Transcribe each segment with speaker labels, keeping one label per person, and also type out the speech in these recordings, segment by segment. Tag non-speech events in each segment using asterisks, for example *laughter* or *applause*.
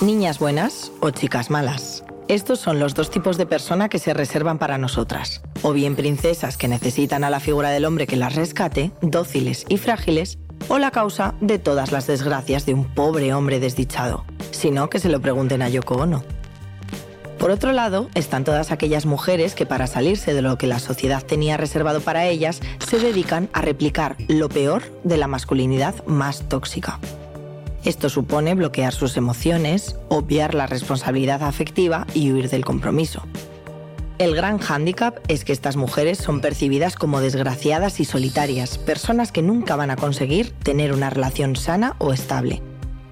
Speaker 1: Niñas buenas o chicas malas. Estos son los dos tipos de persona que se reservan para nosotras. O bien princesas que necesitan a la figura del hombre que las rescate, dóciles y frágiles, o la causa de todas las desgracias de un pobre hombre desdichado. Si no, que se lo pregunten a Yoko Ono. Por otro lado, están todas aquellas mujeres que para salirse de lo que la sociedad tenía reservado para ellas, se dedican a replicar lo peor de la masculinidad más tóxica. Esto supone bloquear sus emociones, obviar la responsabilidad afectiva y huir del compromiso. El gran hándicap es que estas mujeres son percibidas como desgraciadas y solitarias, personas que nunca van a conseguir tener una relación sana o estable.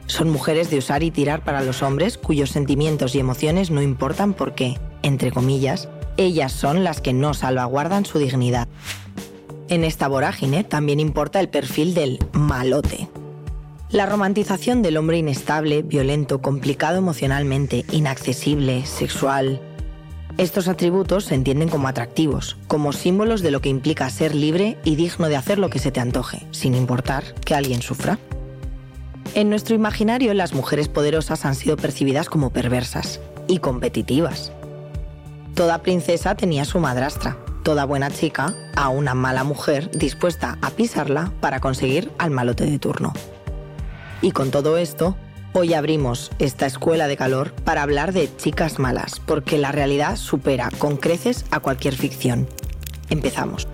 Speaker 1: Son mujeres de usar y tirar para los hombres cuyos sentimientos y emociones no importan porque, entre comillas, ellas son las que no salvaguardan su dignidad. En esta vorágine también importa el perfil del malote, la romantización del hombre inestable, violento, complicado emocionalmente, inaccesible, sexual. Estos atributos se entienden como atractivos, como símbolos de lo que implica ser libre y digno de hacer lo que se te antoje, sin importar que alguien sufra. En nuestro imaginario, las mujeres poderosas han sido percibidas como perversas y competitivas. Toda princesa tenía su madrastra, toda buena chica a una mala mujer dispuesta a pisarla para conseguir al malote de turno. Y con todo esto, hoy abrimos esta escuela de calor para hablar de chicas malas, porque la realidad supera con creces a cualquier ficción. Empezamos.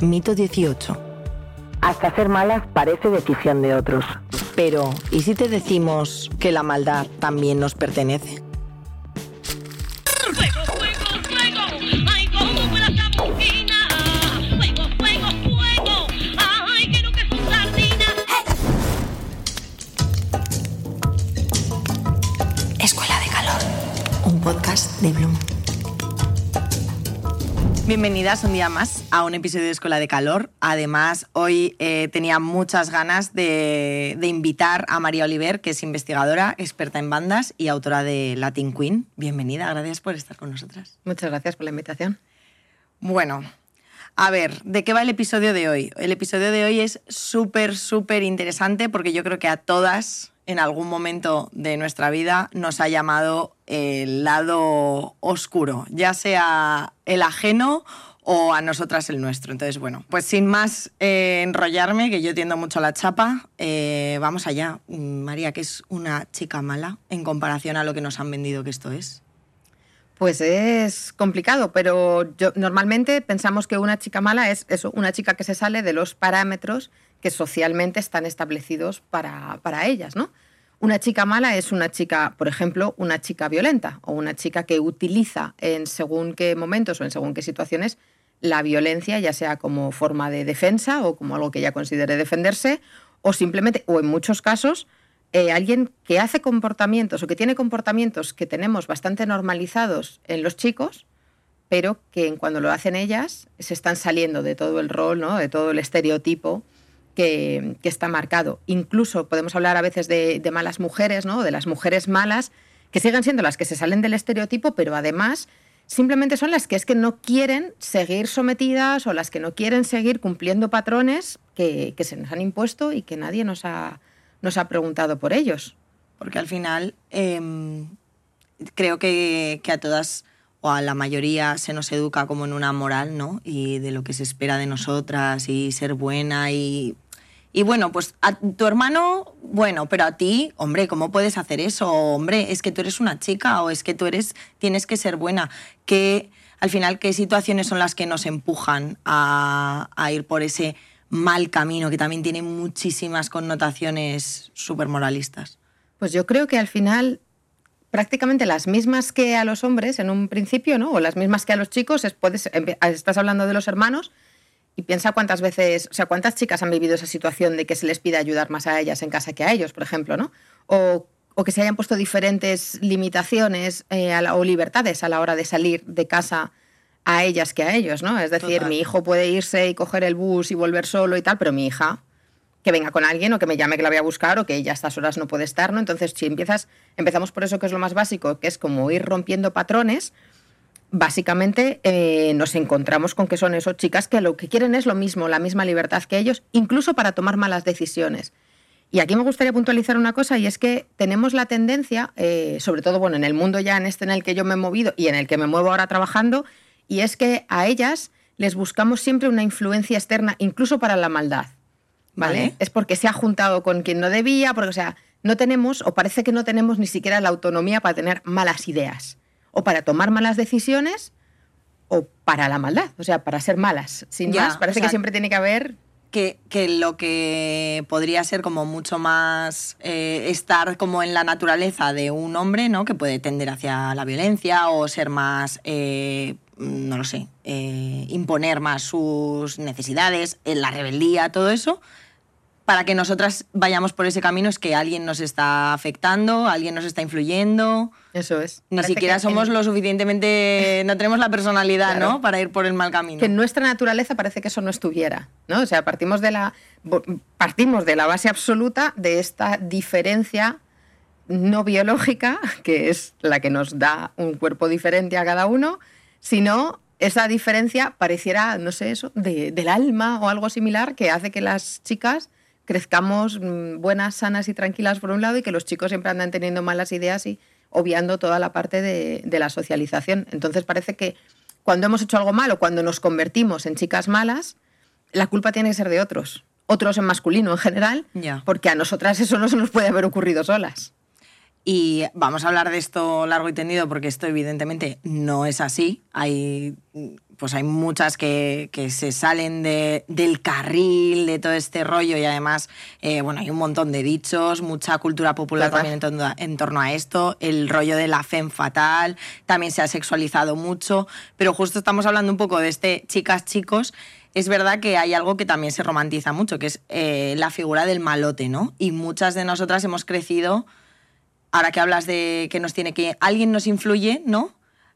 Speaker 1: Mito 18. Hasta ser malas parece decisión de otros. Pero, ¿y si te decimos que la maldad también nos pertenece? De Bloom. Bienvenidas un día más a un episodio de Escuela de Calor. Además, hoy eh, tenía muchas ganas de, invitar a María Oliver, que es investigadora, experta en bandas y autora de Latin Queen. Bienvenida, gracias por estar con nosotras.
Speaker 2: Muchas gracias por la invitación.
Speaker 1: Bueno, a ver, ¿de qué va el episodio de hoy? El episodio de hoy es súper, súper interesante porque yo creo que a todas en algún momento de nuestra vida nos ha llamado el lado oscuro, ya sea el ajeno o a nosotras el nuestro. Entonces, bueno, pues sin más eh, enrollarme, que yo tiendo mucho la chapa, eh, vamos allá. María, ¿qué es una chica mala en comparación a lo que nos han vendido que esto es?
Speaker 2: Pues es complicado, pero yo, normalmente pensamos que una chica mala es eso, una chica que se sale de los parámetros que socialmente están establecidos para, para ellas, ¿no? Una chica mala es una chica, por ejemplo, una chica violenta o una chica que utiliza en según qué momentos o en según qué situaciones la violencia, ya sea como forma de defensa o como algo que ella considere defenderse, o simplemente, o en muchos casos, eh, alguien que hace comportamientos o que tiene comportamientos que tenemos bastante normalizados en los chicos, pero que cuando lo hacen ellas se están saliendo de todo el rol, ¿no? de todo el estereotipo que, está marcado. Incluso podemos hablar a veces de, malas mujeres, ¿no? de las mujeres malas, que siguen siendo las que se salen del estereotipo, pero además simplemente son las que es que no quieren seguir sometidas o las que no quieren seguir cumpliendo patrones que, se nos han impuesto y que nadie nos ha, nos ha preguntado por ellos.
Speaker 1: Porque al final em, creo que, que, a todas o a la mayoría se nos educa como en una moral, ¿no? Y de lo que se espera de nosotras y ser buena y y bueno, pues a tu hermano, bueno, pero a ti, hombre, ¿cómo puedes hacer eso? Hombre, es que tú eres una chica o es que tú eres, tienes que ser buena. Que al final, ¿qué situaciones son las que nos empujan a, ir por ese mal camino que también tiene muchísimas connotaciones súper moralistas?
Speaker 2: Pues yo creo que al final prácticamente las mismas que a los hombres en un principio, ¿no? O las mismas que a los chicos, puedes, estás hablando de los hermanos, y piensa cuántas veces, o sea, cuántas chicas han vivido esa situación de que se les pide ayudar más a ellas en casa que a ellos, por ejemplo, ¿no? O, que se hayan puesto diferentes limitaciones eh, o libertades a la hora de salir de casa a ellas que a ellos, ¿no? Es decir, mi hijo puede irse y coger el bus y volver solo y tal, pero mi hija que venga con alguien o que me llame que la voy a buscar o que ella a estas horas no puede estar, ¿no? Entonces, si empiezas, empezamos por eso que es lo más básico, que es como ir rompiendo patrones, básicamente eh, nos encontramos con que son esos chicas que lo que quieren es lo mismo, la misma libertad que ellos, incluso para tomar malas decisiones. Y aquí me gustaría puntualizar una cosa y es que tenemos la tendencia, eh, sobre todo bueno, en el mundo ya en este en el que yo me he movido y en el que me muevo ahora trabajando, y es que a ellas les buscamos siempre una influencia externa, incluso para la maldad. ¿Vale? Es porque se ha juntado con quien no debía, porque, o sea, no tenemos, o parece que no tenemos ni siquiera la autonomía para tener malas ideas, o para tomar malas decisiones, o para la maldad, o sea, para ser malas. Sin más, parece que siempre tiene que haber
Speaker 1: que, lo que podría ser como mucho más eh, estar como en la naturaleza de un hombre, ¿no? Que puede tender hacia la violencia o ser más, eh, no lo sé, eh, imponer más sus necesidades, la rebeldía, todo eso, para que nosotras vayamos por ese camino es que alguien nos está afectando, alguien nos está influyendo.
Speaker 2: Eso es.
Speaker 1: Ni siquiera somos lo suficientemente, no tenemos la personalidad, ¿no? Para ir por el mal camino.
Speaker 2: Que en nuestra naturaleza parece que eso no estuviera, ¿no? O sea, partimos de la, partimos de la base absoluta de esta diferencia no biológica, que es la que nos da un cuerpo diferente a cada uno, sino esa diferencia pareciera, no sé, eso, del alma o algo similar que hace que las chicas crezcamos mm, buenas, sanas y tranquilas por un lado y que los chicos siempre andan teniendo malas ideas y obviando toda la parte de, la socialización. Entonces parece que cuando hemos hecho algo malo, cuando nos convertimos en chicas malas, la culpa tiene que ser de otros. Otros en masculino en general, porque a nosotras eso no se nos puede haber ocurrido solas.
Speaker 1: Y vamos a hablar de esto largo y tendido porque esto evidentemente no es así. Hay pues hay muchas que, se salen del carril, de todo este rollo y además, eh, bueno, hay un montón de dichos, mucha cultura popular también en torno, a esto, el rollo de la fem fatal, también se ha sexualizado mucho, pero justo estamos hablando un poco de este chicas, chicos, es verdad que hay algo que también se romantiza mucho, que es eh, la figura del malote, ¿no? Y muchas de nosotras hemos crecido, ahora que hablas de que nos tiene que, alguien nos influye, ¿no?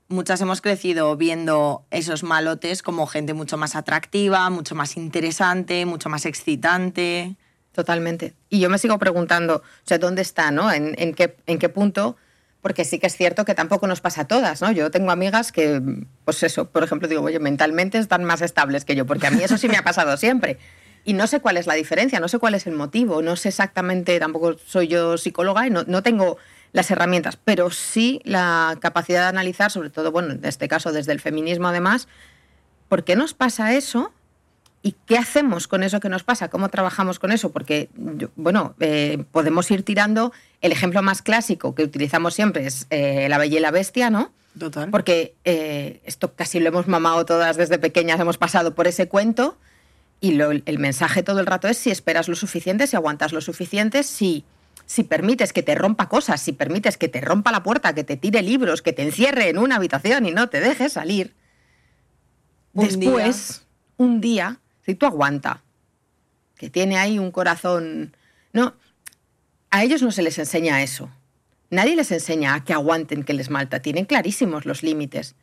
Speaker 1: Muchas hemos crecido viendo esos malotes como gente mucho más atractiva, mucho más interesante, mucho más excitante.
Speaker 2: Totalmente. Y yo me sigo preguntando, o sea, ¿dónde está, no? ¿En, qué, en qué punto? Porque sí que es cierto que tampoco nos pasa a todas, ¿no? Yo tengo amigas que, pues eso, por ejemplo, digo, mentalmente están más estables que yo, porque a mí eso sí me ha pasado *laughs* siempre. Y no sé cuál es la diferencia, no sé cuál es el motivo, no sé exactamente, tampoco soy yo psicóloga y no, no tengo las herramientas, pero sí la capacidad de analizar, sobre todo, bueno, en este caso desde el feminismo además, ¿por qué nos pasa eso? ¿Y qué hacemos con eso que nos pasa? ¿Cómo trabajamos con eso? Porque, bueno, eh, podemos ir tirando. El ejemplo más clásico que utilizamos siempre es eh, La Bella y la Bestia, ¿no?
Speaker 1: Total.
Speaker 2: Porque eh, esto casi lo hemos mamado todas desde pequeñas, hemos pasado por ese cuento. Y el mensaje todo el rato es si esperas lo suficiente, si aguantas lo suficiente, si si permites que te rompa cosas, si permites que te rompa la puerta, que te tire libros, que te encierre en una habitación y no te dejes salir, después, un día, si tú aguanta, que tiene ahí un corazón... No, a ellos no se les enseña eso. Nadie les enseña a que aguanten que les malta. Tienen clarísimos los límites.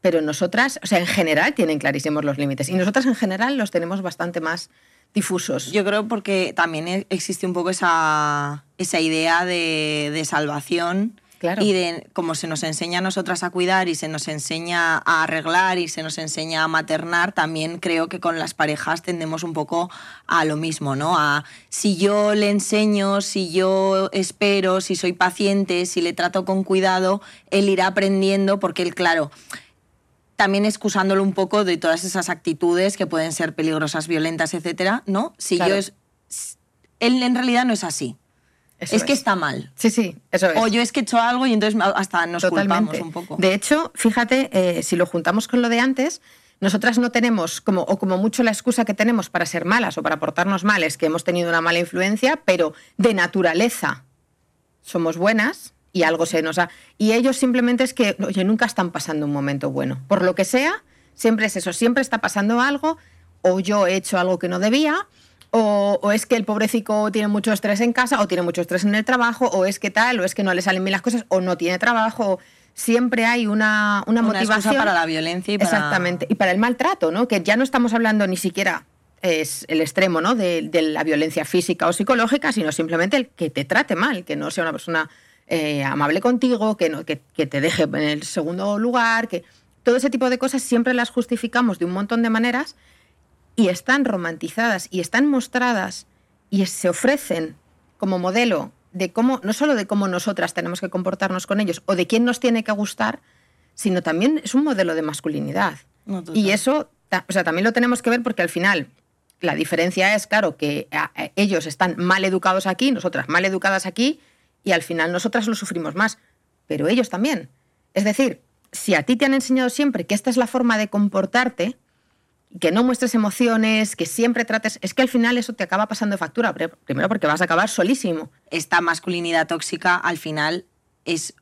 Speaker 2: Pero nosotras, o sea, en general tienen clarísimos los límites. Y nosotras en general los tenemos bastante más difusos.
Speaker 1: Yo creo porque también existe un poco esa, esa idea de, salvación. Y de como se nos enseña a nosotras a cuidar y se nos enseña a arreglar y se nos enseña a maternar, también creo que con las parejas tendemos un poco a lo mismo, ¿no? A si yo le enseño, si yo espero, si soy paciente, si le trato con cuidado, él irá aprendiendo porque él, claro, también excusándolo un poco de todas esas actitudes que pueden ser peligrosas, violentas, etcétera, ¿no? Si yo es. Él en realidad no es así. Es, que está mal.
Speaker 2: Sí, sí, eso es.
Speaker 1: O yo es que he hecho algo y entonces hasta nos culpamos un poco.
Speaker 2: De hecho, fíjate, eh, si lo juntamos con lo de antes, nosotras no tenemos, como, o como mucho la excusa que tenemos para ser malas o para portarnos mal es que hemos tenido una mala influencia, pero de naturaleza somos buenas, y algo se nos ha... Y ellos simplemente es que, oye, nunca están pasando un momento bueno. Por lo que sea, siempre es eso, siempre está pasando algo, o yo he hecho algo que no debía, o, es que el pobrecito tiene mucho estrés en casa, o tiene mucho estrés en el trabajo, o es que tal, o es que no le salen bien las cosas, o no tiene trabajo. Siempre hay una, una, una motivación.
Speaker 1: para la violencia y
Speaker 2: para... Exactamente. Y para el maltrato, ¿no? Que ya no estamos hablando ni siquiera es el extremo ¿no? de, de, la violencia física o psicológica, sino simplemente el que te trate mal, que no sea una persona eh, amable contigo, que, no, que, te deje en el segundo lugar, que todo ese tipo de cosas siempre las justificamos de un montón de maneras y están romantizadas y están mostradas y se ofrecen como modelo de cómo, no solo de cómo nosotras tenemos que comportarnos con ellos o de quién nos tiene que gustar, sino también es un modelo de masculinidad.
Speaker 1: No,
Speaker 2: y eso, o sea, también lo tenemos que ver porque al final la diferencia es, claro, que ellos están mal educados aquí, nosotras mal educadas aquí, y al final nosotras lo sufrimos más, pero ellos también. Es decir, si a ti te han enseñado siempre que esta es la forma de comportarte, que no muestres emociones, que siempre trates, es que al final eso te acaba pasando factura, primero porque vas a acabar solísimo.
Speaker 1: Esta masculinidad tóxica al final es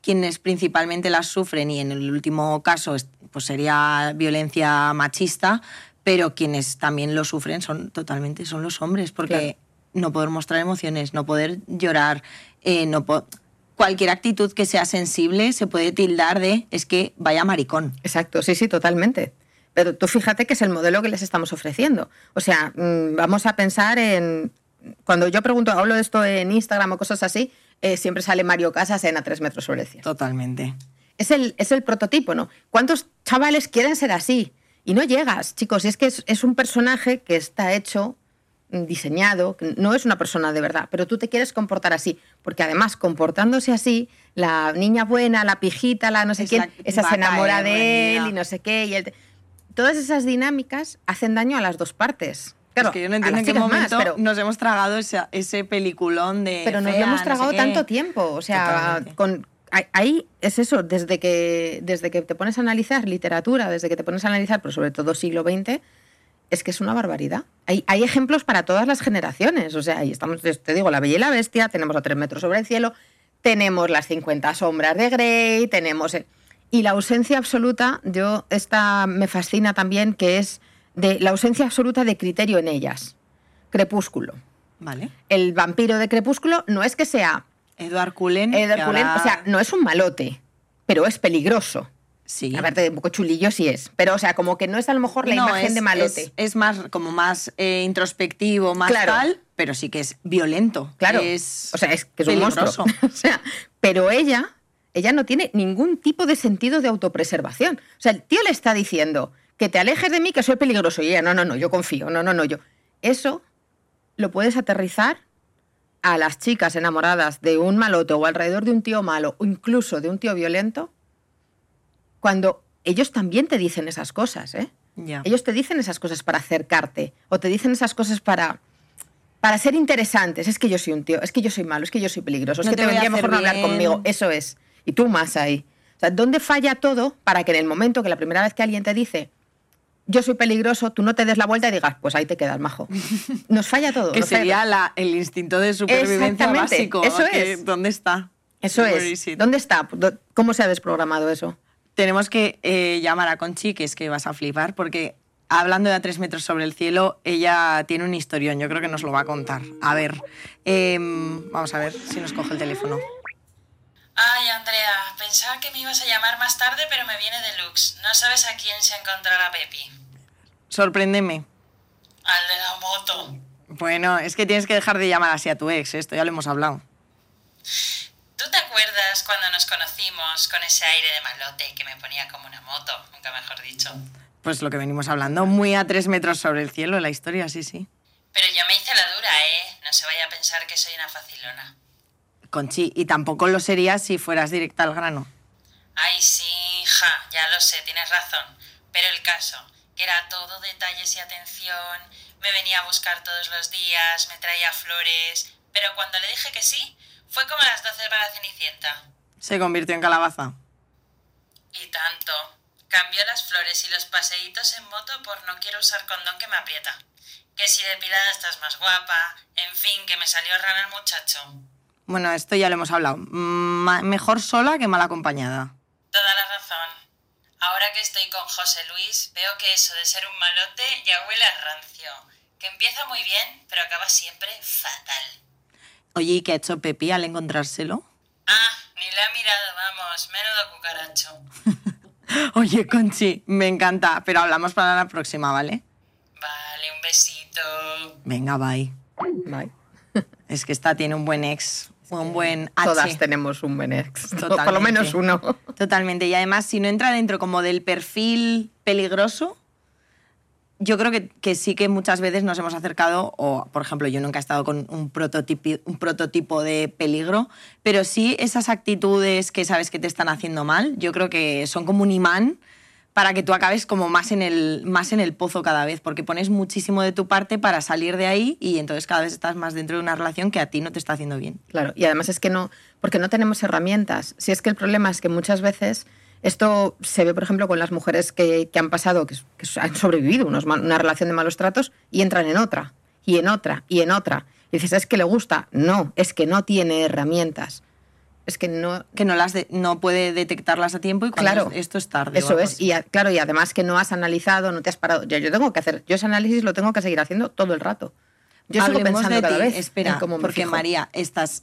Speaker 1: quienes principalmente las sufren y en el último caso pues sería violencia machista, pero quienes también lo sufren son totalmente son los hombres porque no poder mostrar emociones, no poder llorar, eh, no cualquier actitud que sea sensible se puede tildar de es que vaya maricón.
Speaker 2: Exacto, sí, sí, totalmente. Pero tú fíjate que es el modelo que les estamos ofreciendo. O sea, mm, vamos a pensar en... Cuando yo pregunto, hablo de esto en Instagram o cosas así, eh, siempre sale Mario Casas en A tres metros sobre el cielo.
Speaker 1: Totalmente.
Speaker 2: Es el, es el prototipo, ¿no? ¿Cuántos chavales quieren ser así? Y no llegas, chicos. Y es que es, un personaje que está hecho, mm, diseñado, no es una persona de verdad, pero tú te quieres comportar así. Porque además, comportándose así, la niña buena, la pijita, la no sé quién, esa se enamora de él y no sé qué. Y él todas esas dinámicas hacen daño a las dos partes.
Speaker 1: Claro, es que yo no entiendo en qué momento pero, nos hemos tragado ese, ese peliculón de.
Speaker 2: Pero nos lo hemos tragado tanto tiempo. O sea, con, ahí es eso, desde que, desde que te pones a analizar literatura, desde que te pones a analizar, pero sobre todo siglo XX, es que es una barbaridad. Hay, hay ejemplos para todas las generaciones. O sea, ahí estamos, te digo, La Bella y la Bestia, tenemos a tres metros sobre el cielo, tenemos las 50 sombras de Grey, tenemos. Y la ausencia absoluta, yo, esta me fascina también, que es de la ausencia absoluta de criterio en ellas. Crepúsculo.
Speaker 1: Vale.
Speaker 2: El vampiro de Crepúsculo no es que sea.
Speaker 1: Edward Cullen.
Speaker 2: Edward Cullen, o sea, no es un malote, pero es peligroso.
Speaker 1: Sí.
Speaker 2: A ver, un poco chulillo sí es. Pero, o sea, como que no es a lo mejor la imagen de malote.
Speaker 1: Es, más, como más eh, introspectivo, más tal, pero sí que es violento.
Speaker 2: Claro.
Speaker 1: Es
Speaker 2: o sea, es que es un monstruo. *laughs* o sea, pero ella ella no tiene ningún tipo de sentido de autopreservación. O sea, el tío le está diciendo que te alejes de mí, que soy peligroso. Y ella, no, no, no, yo confío, no, no, no, yo. Eso lo puedes aterrizar a las chicas enamoradas de un malote o alrededor de un tío malo o incluso de un tío violento, cuando ellos también te dicen esas cosas, ¿eh? Ellos te dicen esas cosas para acercarte o te dicen esas cosas para para ser interesantes. Es que yo soy un tío, es que yo soy malo, es que yo soy peligroso, es que te, vendría mejor no hablar conmigo. Eso es y tú más ahí. O sea, ¿dónde falla todo para que en el momento que la primera vez que alguien te dice yo soy peligroso, tú no te des la vuelta y digas, pues ahí te quedas majo. *laughs* Nos falla todo.
Speaker 1: que sería el instinto de supervivencia básico.
Speaker 2: Eso es.
Speaker 1: ¿Dónde está?
Speaker 2: Eso es. ¿Dónde está? ¿Cómo se ha desprogramado eso?
Speaker 1: Tenemos que eh, llamar a Conchi, que es que vas a flipar, porque hablando de a tres metros sobre el cielo, ella tiene un historión. Yo creo que nos lo va a contar. A ver, em, vamos a ver si nos coge el teléfono.
Speaker 3: Ay, Andrea, pensaba que me ibas a llamar más tarde, pero me viene deluxe. No sabes a quién se encontrará Pepi.
Speaker 1: Sorpréndeme.
Speaker 3: Al de la moto.
Speaker 1: Bueno, es que tienes que dejar de llamar así a tu ex, esto ya lo hemos hablado.
Speaker 3: ¿Tú te acuerdas cuando nos conocimos con ese aire de malote que me ponía como una moto, nunca mejor dicho?
Speaker 1: Pues lo que venimos hablando, muy a tres metros sobre el cielo la historia, sí, sí.
Speaker 3: Pero yo me hice la dura, ¿eh? No se vaya a pensar que soy una facilona.
Speaker 1: Conchi, y tampoco lo serías si fueras directa al grano.
Speaker 3: Ay, sí, hija, ya lo sé, tienes razón. Pero el caso, que era todo detalles y atención, me venía a buscar todos los días, me traía flores, pero cuando le dije que sí, fue como las doce para la Cenicienta.
Speaker 1: Se convirtió en calabaza.
Speaker 3: Y tanto. Cambió las flores y los paseitos en moto por no quiero usar condón que me aprieta. Que si depilada estás más guapa, en fin, que me salió rana el muchacho.
Speaker 1: Bueno, esto ya lo hemos hablado. mejor sola que mal acompañada.
Speaker 3: Toda la razón. Ahora que estoy con José Luis, veo que eso de ser un malote ya huele a rancio. Que empieza muy bien, pero acaba siempre fatal.
Speaker 1: Oye, ¿y qué ha hecho Pepi al encontrárselo?
Speaker 3: Ah, ni le ha mirado, vamos. Menudo
Speaker 1: cucaracho. *laughs* Oye, Conchi, me encanta, pero hablamos para la próxima, ¿vale?
Speaker 3: Vale, un besito.
Speaker 1: Venga, bye.
Speaker 2: Bye. *laughs*
Speaker 1: Es que esta tiene un buen ex un buen
Speaker 2: H. Todas tenemos un buen ex, por lo menos uno.
Speaker 1: Totalmente. Y además, si no entra dentro como del perfil peligroso, yo creo que, que, sí que muchas veces nos hemos acercado, o por ejemplo, yo nunca he estado con un prototipo, un prototipo de peligro, pero sí esas actitudes que sabes que te están haciendo mal, yo creo que son como un imán para que tú acabes como más en, el, más en el pozo cada vez, porque pones muchísimo de tu parte para salir de ahí y entonces cada vez estás más dentro de una relación que a ti no te está haciendo bien.
Speaker 2: Claro, y además es que no, porque no tenemos herramientas. Si es que el problema es que muchas veces esto se ve, por ejemplo, con las mujeres que, han pasado, que, han sobrevivido una relación de malos tratos y entran en otra, y en otra, y en otra. Y dices, ¿es que le gusta? No, es que no tiene herramientas. Es que no...
Speaker 1: Que no, las no puede detectarlas a tiempo y cuando
Speaker 2: claro,
Speaker 1: esto es tarde.
Speaker 2: Eso es, y claro, y además que no has analizado, no te has parado. Yo, yo tengo que hacer, yo ese análisis lo tengo que seguir haciendo todo el rato. Yo sigo pensando
Speaker 1: de
Speaker 2: cada vez
Speaker 1: espera, porque María, estás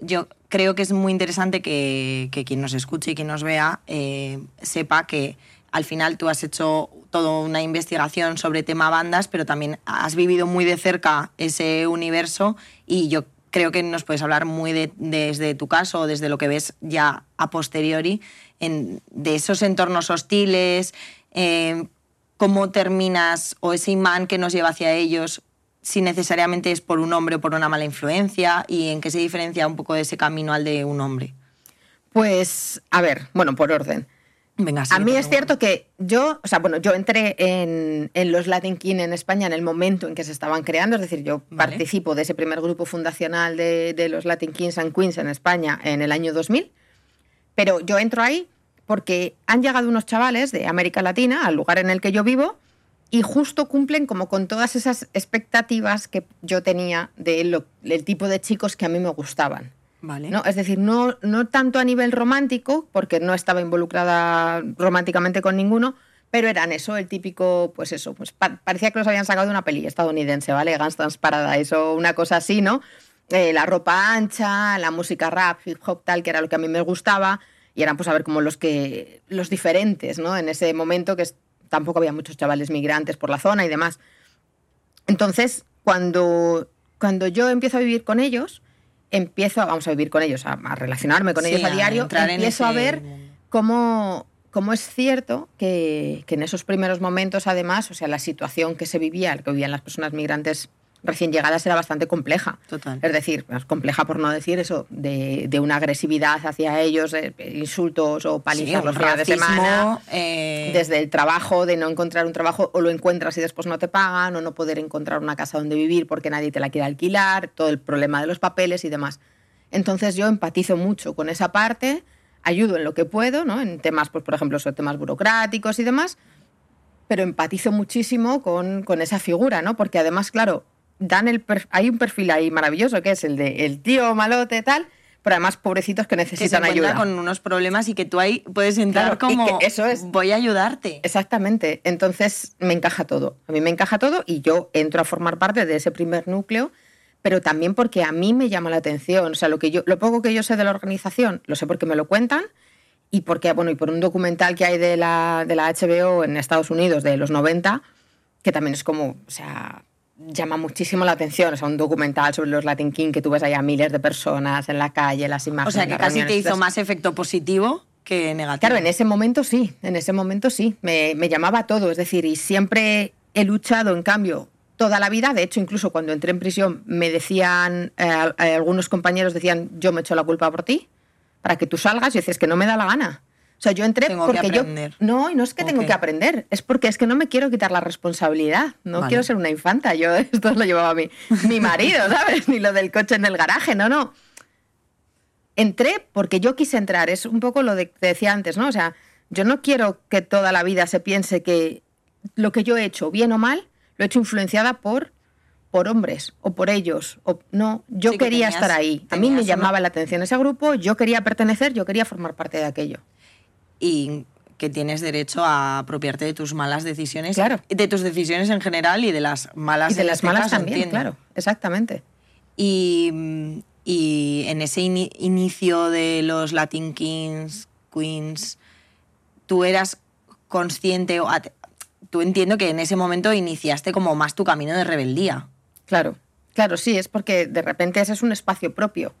Speaker 1: yo creo que es muy interesante que, quien nos escuche y quien nos vea eh, sepa que al final tú has hecho toda una investigación sobre tema bandas, pero también has vivido muy de cerca ese universo y yo creo que nos puedes hablar muy desde tu caso desde lo que ves ya a posteriori de esos entornos hostiles, eh, cómo terminas o ese imán que nos lleva hacia ellos, si necesariamente es por un hombre o por una mala influencia y en qué se diferencia un poco de ese camino al de un hombre.
Speaker 2: Pues, a ver, bueno, por orden.
Speaker 1: Venga,
Speaker 2: a mí es cierto que yo, o sea, bueno, yo entré en, los Latin King en España en el momento en que se estaban creando, es decir, yo participo de ese primer grupo fundacional de, de, los Latin Kings and Queens en España en el año 2000, pero yo entro ahí porque han llegado unos chavales de América Latina al lugar en el que yo vivo y justo cumplen como con todas esas expectativas que yo tenía del tipo de chicos que a mí me gustaban. ¿No? Es decir, no, no tanto a nivel romántico, porque no estaba involucrada románticamente con ninguno, pero eran eso, el típico, pues eso, pues parecía que los habían sacado de una peli estadounidense, ¿vale? Gangsta's Paradise o una cosa así, ¿no? Eh, la ropa ancha, la música rap, hip hop, tal, que era lo que a mí me gustaba, y eran pues a ver como los que, los diferentes, ¿no? En ese momento que tampoco había muchos chavales migrantes por la zona y demás. Entonces, cuando, cuando yo empiezo a vivir con ellos, empiezo, vamos a vivir con ellos, a, relacionarme con ellos a, diario, empiezo a ver cómo, cómo, es cierto que, que, en esos primeros momentos, además, o sea, la situación que se vivía, que vivían las personas migrantes recién llegadas era bastante compleja.
Speaker 1: Total.
Speaker 2: Es decir, compleja por no decir eso, de, una agresividad hacia ellos, insultos o palizas los días de semana.
Speaker 1: Eh,
Speaker 2: desde el trabajo, de no encontrar un trabajo, o lo encuentras y después no te pagan, o no poder encontrar una casa donde vivir porque nadie te la quiere alquilar, todo el problema de los papeles y demás. Entonces yo empatizo mucho con esa parte, ayudo en lo que puedo, ¿no? En temas, pues, por ejemplo, sobre temas burocráticos y demás, pero empatizo muchísimo con, con esa figura, ¿no? Porque además, claro, dan el hay un perfil ahí maravilloso que es el de el tío malote tal, pero además pobrecitos que necesitan
Speaker 1: que se
Speaker 2: ayuda.
Speaker 1: con unos problemas y que tú ahí puedes entrar como
Speaker 2: eso es
Speaker 1: voy a ayudarte.
Speaker 2: Exactamente. Entonces me encaja todo. A mí me encaja todo y yo entro a formar parte de ese primer núcleo, pero también porque a mí me llama la atención, o sea, lo que yo lo poco que yo sé de la organización, lo sé porque me lo cuentan y porque bueno, y por un documental que hay de la de la HBO en Estados Unidos de los 90 que también es como, o sea, llama muchísimo la atención. Es un documental sobre los Latin King que tú ves allá miles de personas en la calle, las imágenes.
Speaker 1: O sea, que casi te hizo más efecto positivo que negativo.
Speaker 2: Claro, en ese momento sí, en ese momento sí. Me, me llamaba todo, es decir, y siempre he luchado, en cambio, toda la vida. De hecho, incluso cuando entré en prisión, me decían, eh, algunos compañeros decían, yo me echo la culpa por ti, para que tú salgas. Y dices, que no me da la gana. O sea, yo entré porque yo. No, y no es que tengo que aprender, es porque es que no me quiero quitar la responsabilidad. No quiero ser una infanta. Yo *laughs* esto lo llevaba mi, mi marido, *laughs* ¿sabes? Ni lo del coche en el garaje, no, no. Entré porque yo quise entrar. Es un poco lo que decía antes, ¿no? O sea, yo no quiero que toda la vida se piense que lo que yo he hecho, bien o mal, lo he hecho influenciada por por hombres o por ellos. O, no, yo quería estar ahí. A mí me llamaba la atención ese grupo, yo quería pertenecer, yo quería formar parte de aquello
Speaker 1: y que tienes derecho a apropiarte de tus malas decisiones,
Speaker 2: claro.
Speaker 1: de tus decisiones en general y de las malas.
Speaker 2: Y de las este malas también, claro, exactamente.
Speaker 1: Y, en ese inicio de los Latin Kings, Queens, tú eras consciente, o tú entiendo que en ese momento iniciaste como más tu camino de rebeldía.
Speaker 2: Claro, claro, sí, es porque de repente ese es un espacio propio,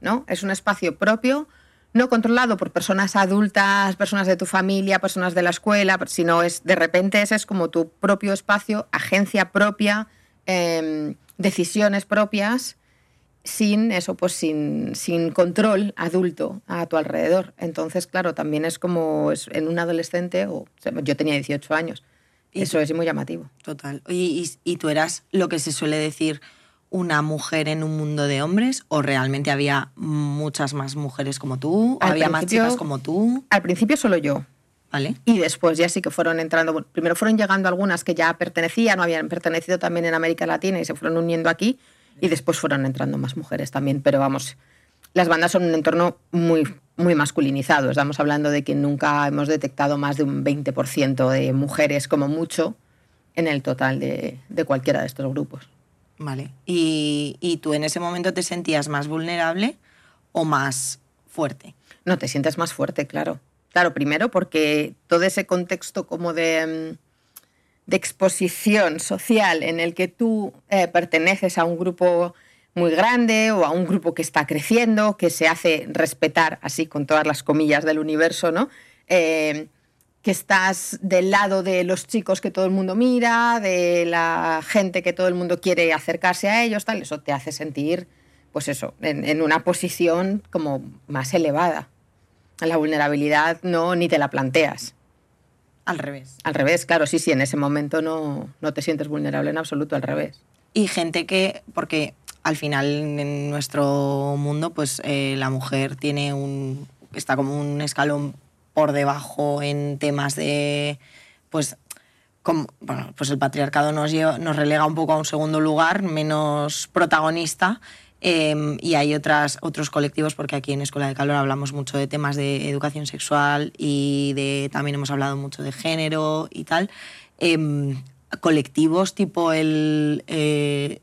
Speaker 2: ¿no? Es un espacio propio no controlado por personas adultas, personas de tu familia, personas de la escuela, sino es de repente ese es como tu propio espacio, agencia propia, em, decisiones propias, sin eso, pues sin, sin, control adulto a tu alrededor. Entonces, claro, también es como es en un adolescente, o yo tenía 18 años, y eso es muy llamativo.
Speaker 1: Total. y, y tú eras lo que se suele decir una mujer en un mundo de hombres o realmente había muchas más mujeres como tú? ¿Había más chicas como tú?
Speaker 2: Al principio solo yo.
Speaker 1: ¿Vale?
Speaker 2: Y después ya sí que fueron entrando, primero fueron llegando algunas que ya pertenecían, no habían pertenecido también en América Latina y se fueron uniendo aquí y después fueron entrando más mujeres también, pero vamos, las bandas son un entorno muy, muy masculinizado, estamos hablando de que nunca hemos detectado más de un 20% de mujeres como mucho en el total de, de cualquiera de estos grupos.
Speaker 1: Vale. ¿Y, ¿Y, tú en ese momento te sentías más vulnerable o más fuerte?
Speaker 2: No, te sientes más fuerte, claro. Claro, primero porque todo ese contexto como de, mm, de exposición social en el que tú eh, perteneces a un grupo muy grande o a un grupo que está creciendo, que se hace respetar así con todas las comillas del universo, ¿no? Eh, que estás del lado de los chicos que todo el mundo mira, de la gente que todo el mundo quiere acercarse a ellos, tal, eso te hace sentir, pues eso, en, una posición como más elevada. La vulnerabilidad no ni te la planteas.
Speaker 1: Al revés.
Speaker 2: Al revés, claro, sí, sí, en ese momento no, no te sientes vulnerable en absoluto, al revés.
Speaker 1: Y gente que, porque al final en nuestro mundo, pues eh, la mujer tiene un, está como un escalón por debajo en temas de, pues, como, pues el patriarcado nos, nos relega un poco a un segundo lugar, menos protagonista. Em, y hay otras, otros colectivos, porque aquí en Escuela de Calor hablamos mucho de temas de educación sexual y de, también hemos hablado mucho de género y tal. Em, colectivos tipo el, eh,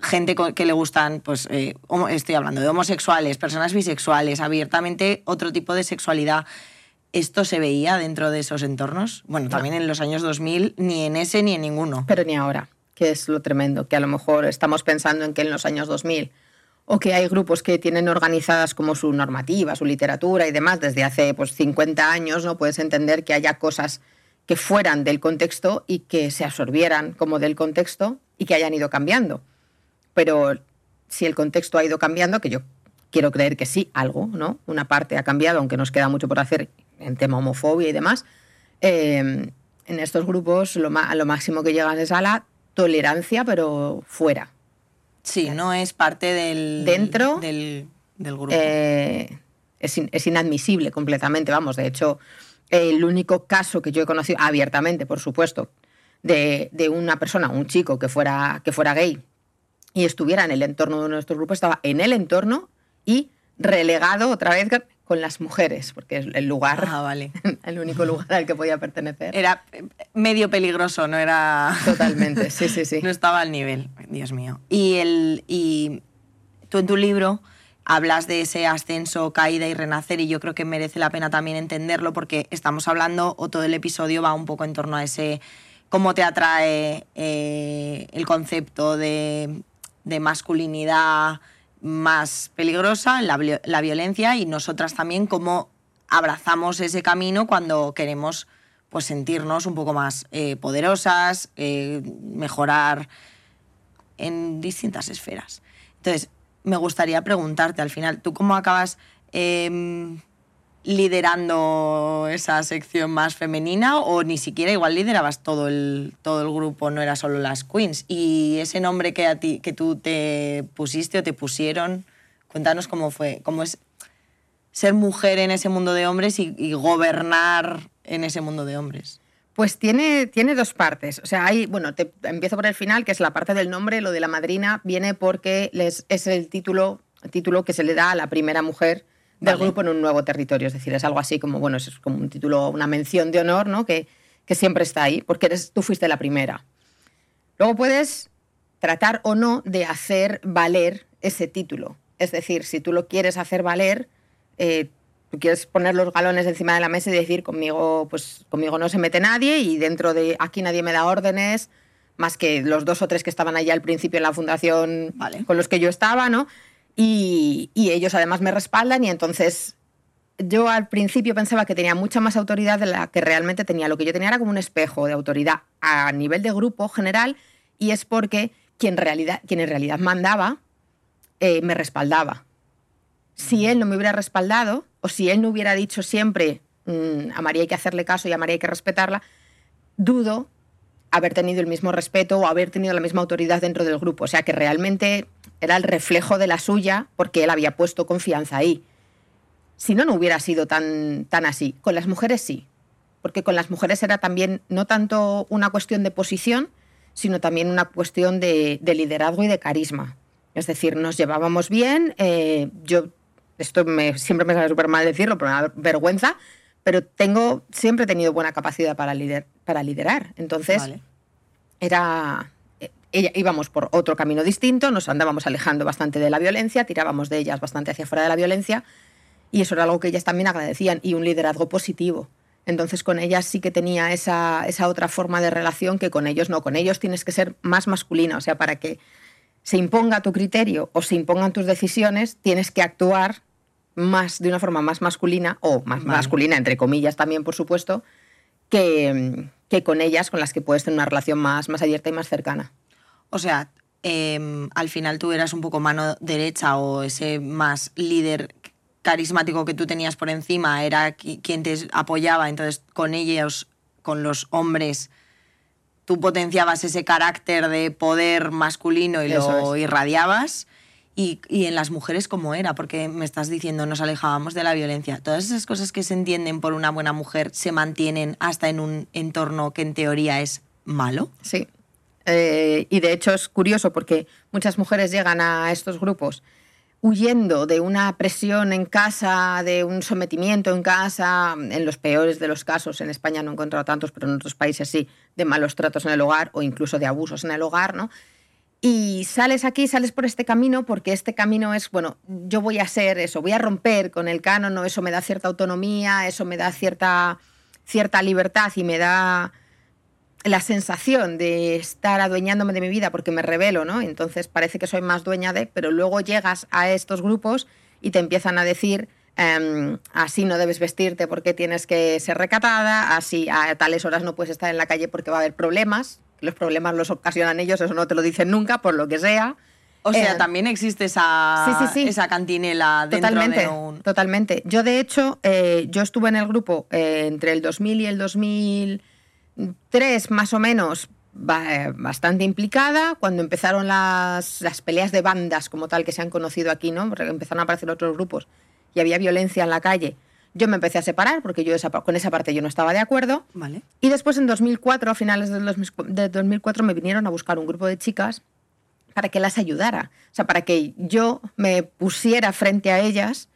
Speaker 1: gente que le gustan, pues eh, estoy hablando de homosexuales, personas bisexuales, abiertamente otro tipo de sexualidad. ¿Esto se veía dentro de esos entornos? Bueno, también en los años 2000, ni en ese ni en ninguno.
Speaker 2: Pero ni ahora, que es lo tremendo, que a lo mejor estamos pensando en que en los años 2000 o que hay grupos que tienen organizadas como su normativa, su literatura y demás desde hace pues, 50 años, no puedes entender que haya cosas que fueran del contexto y que se absorbieran como del contexto y que hayan ido cambiando. Pero si el contexto ha ido cambiando, que yo quiero creer que sí, algo, ¿no? Una parte ha cambiado, aunque nos queda mucho por hacer en tema homofobia y demás, eh, en estos grupos lo, lo máximo que llegan es a la tolerancia, pero fuera.
Speaker 1: Sí, no es parte del,
Speaker 2: Dentro,
Speaker 1: del, grupo.
Speaker 2: Eh, es, inadmisible completamente, vamos. De hecho, el único caso que yo he conocido abiertamente, por supuesto, de, de, una persona, un chico que fuera, que fuera gay y estuviera en el entorno de nuestro grupo, estaba en el entorno y relegado otra vez con las mujeres, porque es el lugar,
Speaker 1: ah, vale. *laughs*
Speaker 2: el único lugar al que podía pertenecer.
Speaker 1: Era medio peligroso, no era... *laughs*
Speaker 2: Totalmente, sí, sí, sí.
Speaker 1: no estaba al nivel, Dios mío. Y, el, y tú en tu libro hablas de ese ascenso, caída y renacer y yo creo que merece la pena también entenderlo porque estamos hablando, o todo el episodio va un poco en torno a ese, cómo te atrae eh, el concepto de, de masculinidad, más peligrosa, la, la violencia, y nosotras también cómo abrazamos ese camino cuando queremos pues sentirnos un poco más eh, poderosas, eh, mejorar en distintas esferas. Entonces, me gustaría preguntarte al final, ¿tú cómo acabas em, liderando esa sección más femenina o ni siquiera igual liderabas todo el, todo el grupo, no era solo las queens. Y ese nombre que, a ti, que tú te pusiste o te pusieron, cuéntanos cómo fue, cómo es ser mujer en ese mundo de hombres y, gobernar en ese mundo de hombres.
Speaker 2: Pues tiene, tiene dos partes. O sea, hay, bueno, te empiezo por el final, que es la parte del nombre, lo de la madrina, viene porque les, es el título, el título que se le da a la primera mujer del grupo en un nuevo territorio. Es decir, es algo así como, bueno, es como un título, una mención de honor, ¿no? Que, que siempre está ahí, porque eres, tú fuiste la primera. Luego puedes tratar o no de hacer valer ese título. Es decir, si tú lo quieres hacer valer, eh, tú quieres poner los galones encima de la mesa y decir conmigo, pues conmigo no se mete nadie y dentro de aquí nadie me da órdenes, más que los dos o tres que estaban allá al principio en la fundación con los que yo estaba, ¿no? Y, ellos además me respaldan y entonces yo al principio pensaba que tenía mucha más autoridad de la que realmente tenía. Lo que yo tenía era como un espejo de autoridad a nivel de grupo general y es porque quien, realidad, quien en realidad mandaba eh, me respaldaba. Si él no me hubiera respaldado o si él no hubiera dicho siempre mm, a María hay que hacerle caso y a María hay que respetarla, dudo haber tenido el mismo respeto o haber tenido la misma autoridad dentro del grupo. O sea que realmente era el reflejo de la suya porque él había puesto confianza ahí. Si no, no hubiera sido tan, tan así. Con las mujeres sí, porque con las mujeres era también no tanto una cuestión de posición, sino también una cuestión de, liderazgo y de carisma. Es decir, nos llevábamos bien, eh, yo, esto me, siempre me sale súper mal decirlo, pero me da vergüenza, pero tengo, siempre he tenido buena capacidad para, lider, para liderar. Entonces, era, íbamos por otro camino distinto, nos andábamos alejando bastante de la violencia, tirábamos de ellas bastante hacia fuera de la violencia, y eso era algo que ellas también agradecían, y un liderazgo positivo. Entonces con ellas sí que tenía esa, esa otra forma de relación que con ellos no. Con ellos tienes que ser más masculina, o sea, para que se imponga tu criterio o se impongan tus decisiones, tienes que actuar más de una forma más masculina, o más masculina, entre comillas también, por supuesto, que, que, con ellas con las que puedes tener una relación más, más abierta y más cercana.
Speaker 1: O sea, em, al final tú eras un poco mano derecha o ese más líder carismático que tú tenías por encima era quien te apoyaba, entonces con ellos, con los hombres, tú potenciabas ese carácter de poder masculino y lo irradiabas. Y, y, en las mujeres cómo era, porque me estás diciendo nos alejábamos de la violencia. Todas esas cosas que se entienden por una buena mujer se mantienen hasta en un entorno que en teoría es malo.
Speaker 2: Sí. Eh, y de hecho es curioso porque muchas mujeres llegan a estos grupos huyendo de una presión en casa, de un sometimiento en casa, en los peores de los casos, en España no he encontrado tantos, pero en otros países sí, de malos tratos en el hogar o incluso de abusos en el hogar, ¿no? Y sales aquí, sales por este camino porque este camino es, bueno, yo voy a ser eso, voy a romper con el canon, eso me da cierta autonomía, eso me da cierta, cierta libertad y me da la sensación de estar adueñándome de mi vida porque me revelo, ¿no? Entonces parece que soy más dueña de, pero luego llegas a estos grupos y te empiezan a decir, em, así no debes vestirte porque tienes que ser recatada, así a tales horas no puedes estar en la calle porque va a haber problemas, los problemas los ocasionan ellos, eso no te lo dicen nunca, por lo que sea.
Speaker 1: O sea, eh, también existe esa, esa cantinela dentro
Speaker 2: totalmente,
Speaker 1: de un...
Speaker 2: Totalmente. Yo, de hecho, eh, yo estuve en el grupo eh, entre el 2000 y el 2000 tres más o menos eh, bastante implicada cuando empezaron las, las, peleas de bandas como tal que se han conocido aquí, ¿no? empezaron a aparecer otros grupos y había violencia en la calle. Yo me empecé a separar porque yo con esa parte yo no estaba de acuerdo.
Speaker 1: Vale.
Speaker 2: Y después en 2004, a finales de 2004, me vinieron a buscar un grupo de chicas para que las ayudara. O sea, para que yo me pusiera frente a ellas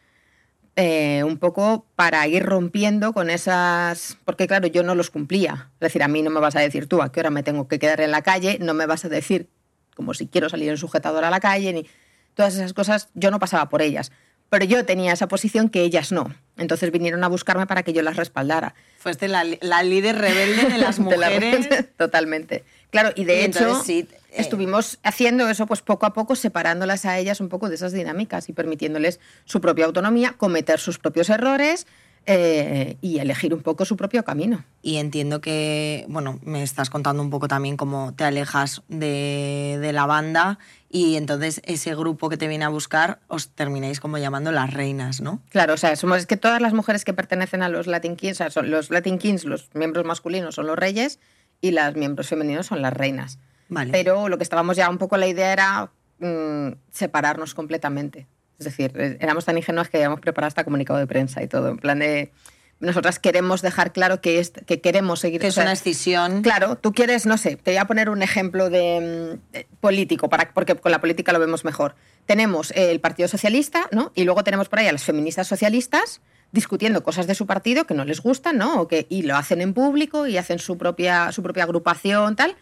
Speaker 2: eh, un poco para ir rompiendo con esas, porque claro, yo no los cumplía. Es decir, a mí no me vas a decir tú a qué hora me tengo que quedar en la calle, no me vas a decir como si quiero salir en sujetador a la calle, ni todas esas cosas, yo no pasaba por ellas. Pero yo tenía esa posición que ellas no. Entonces vinieron a buscarme para que yo las respaldara.
Speaker 1: Fuiste la, la líder rebelde de las *laughs* mujeres.
Speaker 2: Totalmente. Claro, y de hecho sí, eh, estuvimos haciendo eso pues poco a poco, separándolas a ellas un poco de esas dinámicas y permitiéndoles su propia autonomía, cometer sus propios errores, eh, y elegir un poco su propio camino.
Speaker 1: Y entiendo que, bueno, me estás contando un poco también cómo te alejas de, de, la banda y entonces ese grupo que te viene a buscar os termináis como llamando las reinas, ¿no?
Speaker 2: Claro, o sea, somos, es que todas las mujeres que pertenecen a los Latin Kings, o sea, son los Latin Kings, los miembros masculinos son los reyes y los miembros femeninos son las reinas.
Speaker 1: Vale.
Speaker 2: Pero lo que estábamos ya un poco, la idea era mm, separarnos completamente. Es decir, eh, éramos tan ingenuas que habíamos preparado hasta comunicado de prensa y todo, en plan de nosotras queremos dejar claro que, es, que queremos seguir.
Speaker 1: Que es una decisión.
Speaker 2: Claro, tú quieres, no sé, te voy a poner un ejemplo de, mm, político, para, porque con la política lo vemos mejor. Tenemos el Partido Socialista, ¿no? Y luego tenemos por ahí a las feministas socialistas discutiendo cosas de su partido que no les gustan, ¿no? O que, y lo hacen en público y hacen su propia, su propia agrupación, tal,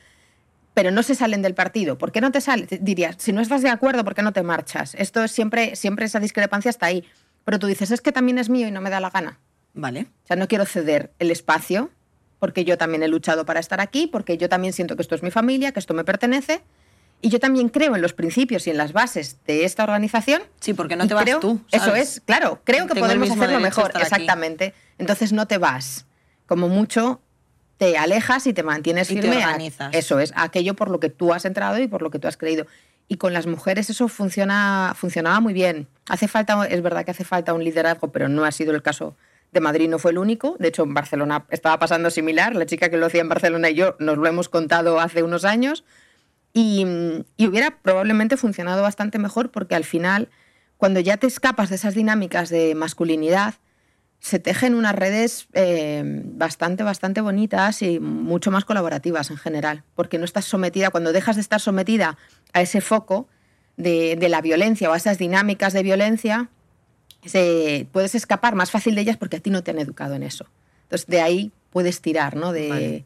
Speaker 2: pero no se salen del partido. ¿Por qué no te sales? Dirías, si no estás de acuerdo, ¿por qué no te marchas? Esto es siempre, siempre esa discrepancia está ahí. Pero tú dices, es que también es mío y no me da la gana.
Speaker 1: Vale.
Speaker 2: O sea, no quiero ceder el espacio porque yo también he luchado para estar aquí, porque yo también siento que esto es mi familia, que esto me pertenece Y yo también creo en los principios y en las bases de esta organización.
Speaker 1: Sí, porque no te vas
Speaker 2: creo-
Speaker 1: tú.
Speaker 2: Eso es, claro. Creo que
Speaker 1: Tengo
Speaker 2: podemos hacerlo mejor.
Speaker 1: aquí.
Speaker 2: Exactamente. Entonces no te vas. Como mucho te alejas y te mantienes
Speaker 1: Y te
Speaker 2: firme.
Speaker 1: organizas.
Speaker 2: eso es, aquello por lo que tú has entrado y por lo que tú has creído. Y con las mujeres eso funciona, funcionaba muy bien. Hace falta, es verdad que hace falta un liderazgo, pero no ha sido el caso de Madrid, no fue el único. De hecho, en Barcelona estaba pasando similar. La chica que lo hacía en Barcelona y yo nos lo hemos contado hace unos años. Y, y hubiera probablemente funcionado bastante mejor porque al final, cuando ya te escapas de esas dinámicas de masculinidad, se tejen unas redes eh, bastante, bastante bonitas y mucho más colaborativas en general, porque no estás sometida, cuando dejas de estar sometida a ese foco de, de la violencia o a esas dinámicas de violencia, se- puedes escapar más fácil de ellas porque a ti no te han educado en eso. Entonces, de ahí puedes tirar, ¿no? De,
Speaker 1: Vale.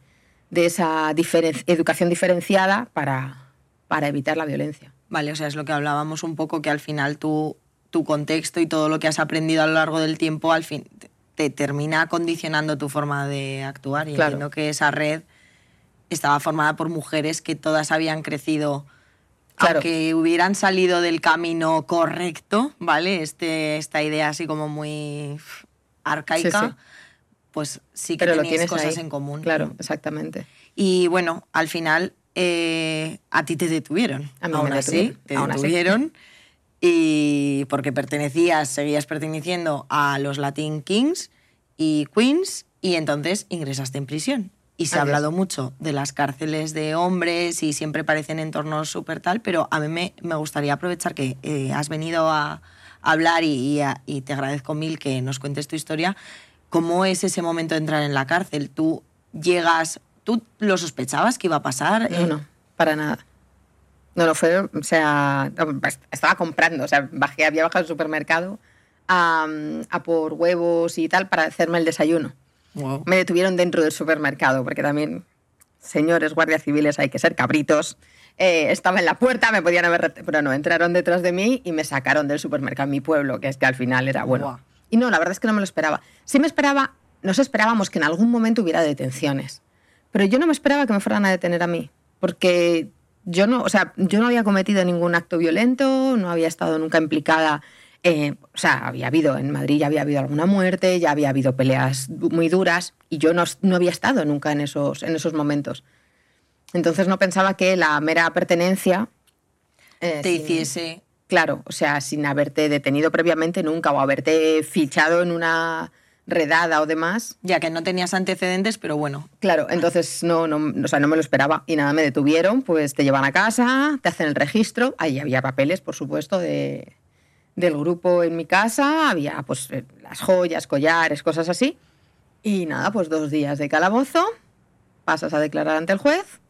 Speaker 2: de esa diferen- educación diferenciada para, para evitar la violencia.
Speaker 1: Vale, o sea, es lo que hablábamos un poco, que al final tú, tu contexto y todo lo que has aprendido a lo largo del tiempo, al fin te- te termina condicionando tu forma de actuar. Y
Speaker 2: Claro.
Speaker 1: entiendo que esa red estaba formada por mujeres que todas habían crecido,
Speaker 2: Claro.
Speaker 1: aunque hubieran salido del camino correcto, ¿vale? Este, esta idea así como muy arcaica,
Speaker 2: Sí, sí.
Speaker 1: pues sí que
Speaker 2: Pero tienes
Speaker 1: cosas
Speaker 2: ahí.
Speaker 1: en común.
Speaker 2: Claro, exactamente.
Speaker 1: Y bueno, al final eh, a ti te detuvieron.
Speaker 2: A mí
Speaker 1: aún
Speaker 2: me
Speaker 1: así,
Speaker 2: detuvieron,
Speaker 1: te
Speaker 2: aún así.
Speaker 1: Y porque pertenecías, seguías perteneciendo a los Latin Kings y Queens y entonces ingresaste en prisión. Y se ha hablado mucho de las cárceles de hombres y siempre parecen entornos súper tal, pero a mí me, me gustaría aprovechar que eh, has venido a hablar y, y a- y te agradezco mil que nos cuentes tu historia. ¿Cómo es ese momento de entrar en la cárcel? Tú llegas, ¿tú lo sospechabas que iba a pasar?
Speaker 2: No, no, para nada. No, no fue, o sea, estaba comprando, o sea, bajé, había bajado al supermercado a, a por huevos y tal para hacerme el desayuno.
Speaker 1: Wow.
Speaker 2: Me detuvieron dentro del supermercado porque también, señores guardias civiles, hay que ser cabritos. Eh, estaba en la puerta, me podían haber... Pero no, entraron detrás de mí y me sacaron del supermercado en mi pueblo, que es que al final era bueno. Y no, la verdad es que no me lo esperaba. Sí me esperaba, nos esperábamos que en algún momento hubiera detenciones. Pero yo no me esperaba que me fueran a detener a mí. Porque yo no, o sea, yo no había cometido ningún acto violento, no había estado nunca implicada. eh, o sea, había habido, en Madrid ya había habido alguna muerte, ya había habido peleas muy duras y yo no, no había estado nunca en esos, en esos momentos. Entonces no pensaba que la mera pertenencia eh,
Speaker 1: Te
Speaker 2: sin-
Speaker 1: hiciese...
Speaker 2: Claro, o sea, sin haberte detenido previamente nunca o haberte fichado en una redada o demás.
Speaker 1: Ya que no tenías antecedentes, pero bueno.
Speaker 2: Claro, entonces no, no, o sea, no me lo esperaba y nada, me detuvieron, pues te llevan a casa, te hacen el registro, ahí había papeles, por supuesto, de, del grupo en mi casa, había pues eh, las joyas, collares, cosas así. Y nada, pues dos días de calabozo, pasas a declarar ante el juez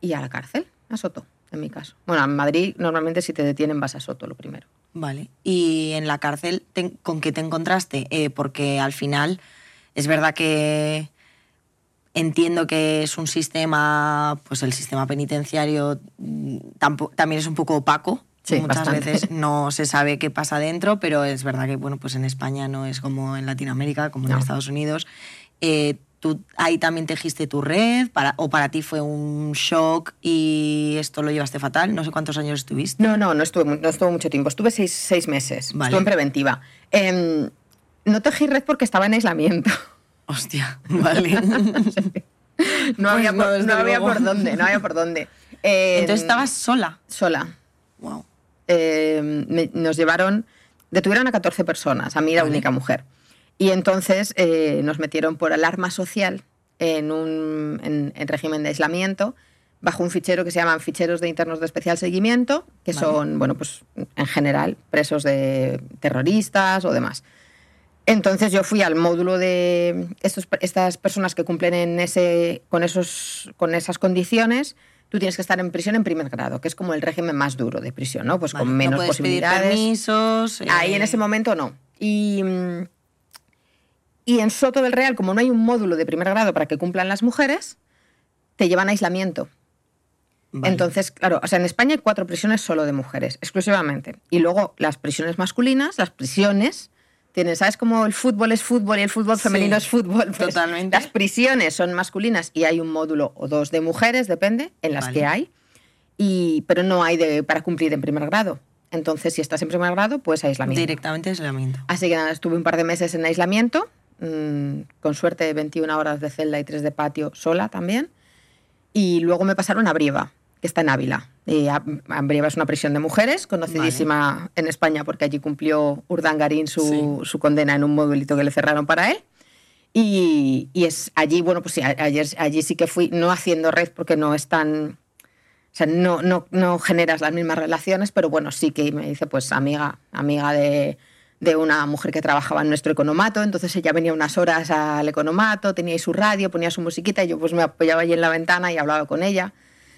Speaker 2: y a la cárcel, a Soto, en mi caso. Bueno, en Madrid normalmente si te detienen vas a Soto lo primero.
Speaker 1: Vale. Y en la cárcel, te- ¿con qué te encontraste? Eh, porque al final es verdad que entiendo que es un sistema, pues el sistema penitenciario mm, tampo- también es un poco opaco.
Speaker 2: Sí,
Speaker 1: Muchas
Speaker 2: bastante.
Speaker 1: veces *laughs* no se sabe qué pasa dentro, pero es verdad que bueno, pues en España no es como en Latinoamérica, como en. Estados Unidos. Eh, ¿Tú ahí también tejiste tu red? Para, ¿O para ti fue un shock y esto lo llevaste fatal? No sé cuántos años estuviste.
Speaker 2: No, no, no estuve, no estuve mucho tiempo. Estuve seis, seis meses.
Speaker 1: Vale.
Speaker 2: Estuve en preventiva. Em, no tejí red porque estaba en aislamiento.
Speaker 1: Hostia, *laughs* vale.
Speaker 2: No había,
Speaker 1: no,
Speaker 2: por, no había por dónde, no había por dónde. Em,
Speaker 1: Entonces estabas sola.
Speaker 2: sola.
Speaker 1: Wow.
Speaker 2: Em, me- nos llevaron, detuvieron a 14 personas, a mí la
Speaker 1: Vale.
Speaker 2: única mujer. Y entonces eh, nos metieron por alarma social en un en, en régimen de aislamiento bajo un fichero que se llaman ficheros de internos de especial seguimiento, que
Speaker 1: Vale.
Speaker 2: son, bueno, pues en general presos de terroristas o demás. Entonces yo fui al módulo de estos- estas personas que cumplen en ese, con, esos, con esas condiciones. Tú tienes que estar en prisión en primer grado, que es como el régimen más duro de prisión, ¿no? Pues
Speaker 1: Vale,
Speaker 2: con menos
Speaker 1: no puedes pedir
Speaker 2: posibilidades.
Speaker 1: permisos.
Speaker 2: Ahí
Speaker 1: eh,
Speaker 2: en ese momento no. Y, mm, y en Soto del Real, como no hay un módulo de primer grado para que cumplan las mujeres, te llevan a aislamiento.
Speaker 1: vale.
Speaker 2: Entonces, claro, o sea, en España hay cuatro prisiones solo de mujeres, exclusivamente. Y luego las prisiones masculinas, las prisiones, tienen, ¿sabes cómo el fútbol es fútbol y el fútbol
Speaker 1: Sí,
Speaker 2: femenino es fútbol? Pues
Speaker 1: totalmente.
Speaker 2: Las prisiones son masculinas y hay un módulo o dos de mujeres, depende, en las
Speaker 1: Vale.
Speaker 2: que hay. y, pero no hay de, para cumplir en primer grado. Entonces, si estás en primer grado, pues aislamiento.
Speaker 1: Directamente aislamiento.
Speaker 2: Así que nada, estuve un par de meses en aislamiento, mmm, con suerte 21 horas de celda y 3 de patio sola también. Y luego me pasaron a Brieva, que está en Ávila. Y Brieva es una prisión de mujeres, conocidísima vale. en España porque allí cumplió Urdangarín su, sí. su, condena en un modelito que le cerraron para él. Y, y, es allí, bueno, pues sí, ayer, allí sí que fui, no haciendo red porque no es tan... O sea, no, no, no generas las mismas relaciones, pero bueno, sí que me dice, pues amiga, amiga de, de una mujer que trabajaba en nuestro economato, entonces ella venía unas horas al economato, tenía ahí su radio, ponía su musiquita y yo pues me apoyaba allí en la ventana y hablaba con ella.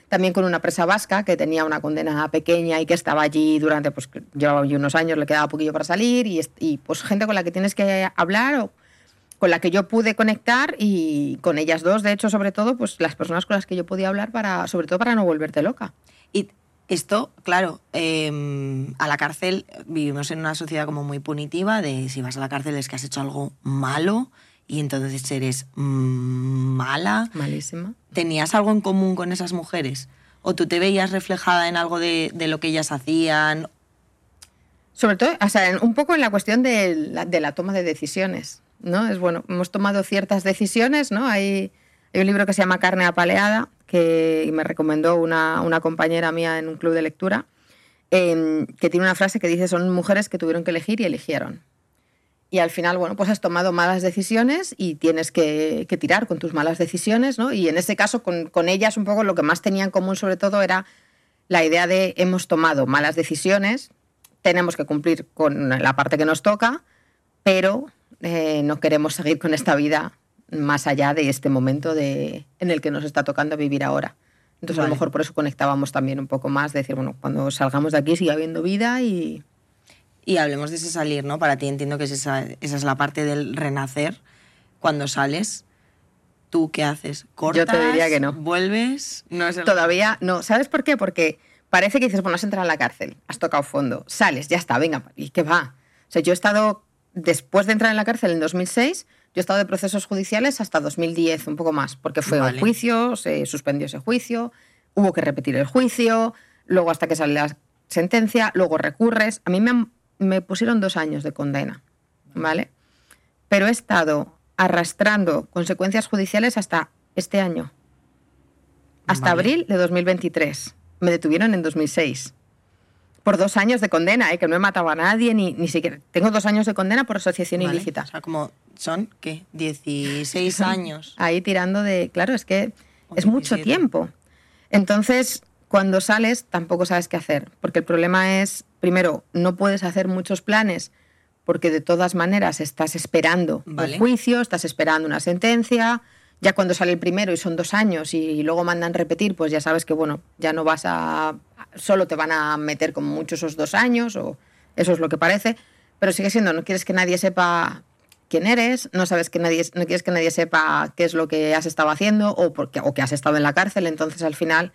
Speaker 2: También con una presa vasca que tenía una condena pequeña y que estaba allí durante, pues llevaba allí unos años, le quedaba poquillo para salir y, y pues gente con la que tienes que hablar o con la que yo pude conectar y con ellas dos, de hecho, sobre todo, pues las personas con las que yo podía hablar para, sobre todo para no volverte loca.
Speaker 1: Y esto, claro, eh, a la cárcel vivimos en una sociedad como muy punitiva de si vas a la cárcel es que has hecho algo malo y entonces eres mala.
Speaker 2: Malísima.
Speaker 1: ¿Tenías algo en común con esas mujeres? ¿O tú te veías reflejada en algo de, de lo que ellas hacían?
Speaker 2: Sobre todo, o sea, un poco en la cuestión de la, de la toma de decisiones. ¿no? Es bueno, hemos tomado ciertas decisiones, ¿no? Hay, hay un libro que se llama Carne apaleada, que me recomendó una, una compañera mía en un club de lectura, eh, que tiene una frase que dice, son mujeres que tuvieron que elegir y eligieron. Y al final, bueno, pues has tomado malas decisiones y tienes que, que tirar con tus malas decisiones, ¿no? Y en ese caso, con, con ellas, un poco lo que más tenía en común, sobre todo, era la idea de hemos tomado malas decisiones, tenemos que cumplir con la parte que nos toca, pero eh, no queremos seguir con esta vida más allá de este momento de, en el que nos está tocando vivir ahora. Entonces vale. a lo mejor por eso conectábamos también un poco más, de decir, bueno, cuando salgamos de aquí sigue habiendo vida y...
Speaker 1: Y hablemos de ese salir, ¿no? Para ti entiendo que es esa, esa es la parte del renacer. Cuando sales, ¿tú qué haces? ¿Cortas?
Speaker 2: Yo te diría que no.
Speaker 1: ¿Vuelves? No es el...
Speaker 2: Todavía no. ¿Sabes por qué? Porque parece que dices, bueno, has entrado a la cárcel, has tocado fondo, sales, ya está, venga, ¿y qué va? O sea, yo he estado después de entrar en la cárcel en 2006, yo he estado de procesos judiciales hasta 2010, un poco más, porque fue vale. un juicio, se suspendió ese juicio, hubo que repetir el juicio, luego hasta que sale la sentencia, luego recurres. A mí me, me pusieron dos años de condena, ¿vale? Pero he estado arrastrando consecuencias judiciales hasta este año, hasta vale. abril de 2023. Me detuvieron en 2006 por dos años de condena, ¿eh? que no he matado a nadie, ni, ni siquiera. Tengo dos años de condena por asociación
Speaker 1: vale.
Speaker 2: ilícita.
Speaker 1: O sea, como son, ¿qué? 16 años.
Speaker 2: Ahí tirando de. Claro, es que es mucho tiempo. Entonces, cuando sales, tampoco sabes qué hacer. Porque el problema es, primero, no puedes hacer muchos planes porque de todas maneras estás esperando vale. un juicio, estás esperando una sentencia. Ya cuando sale el primero y son dos años y luego mandan repetir, pues ya sabes que, bueno, ya no vas a solo te van a meter como mucho esos dos años, o eso es lo que parece, pero sigue siendo, no quieres que nadie sepa quién eres, no sabes que nadie, no quieres que nadie sepa qué es lo que has estado haciendo o, porque, o que has estado en la cárcel, entonces al final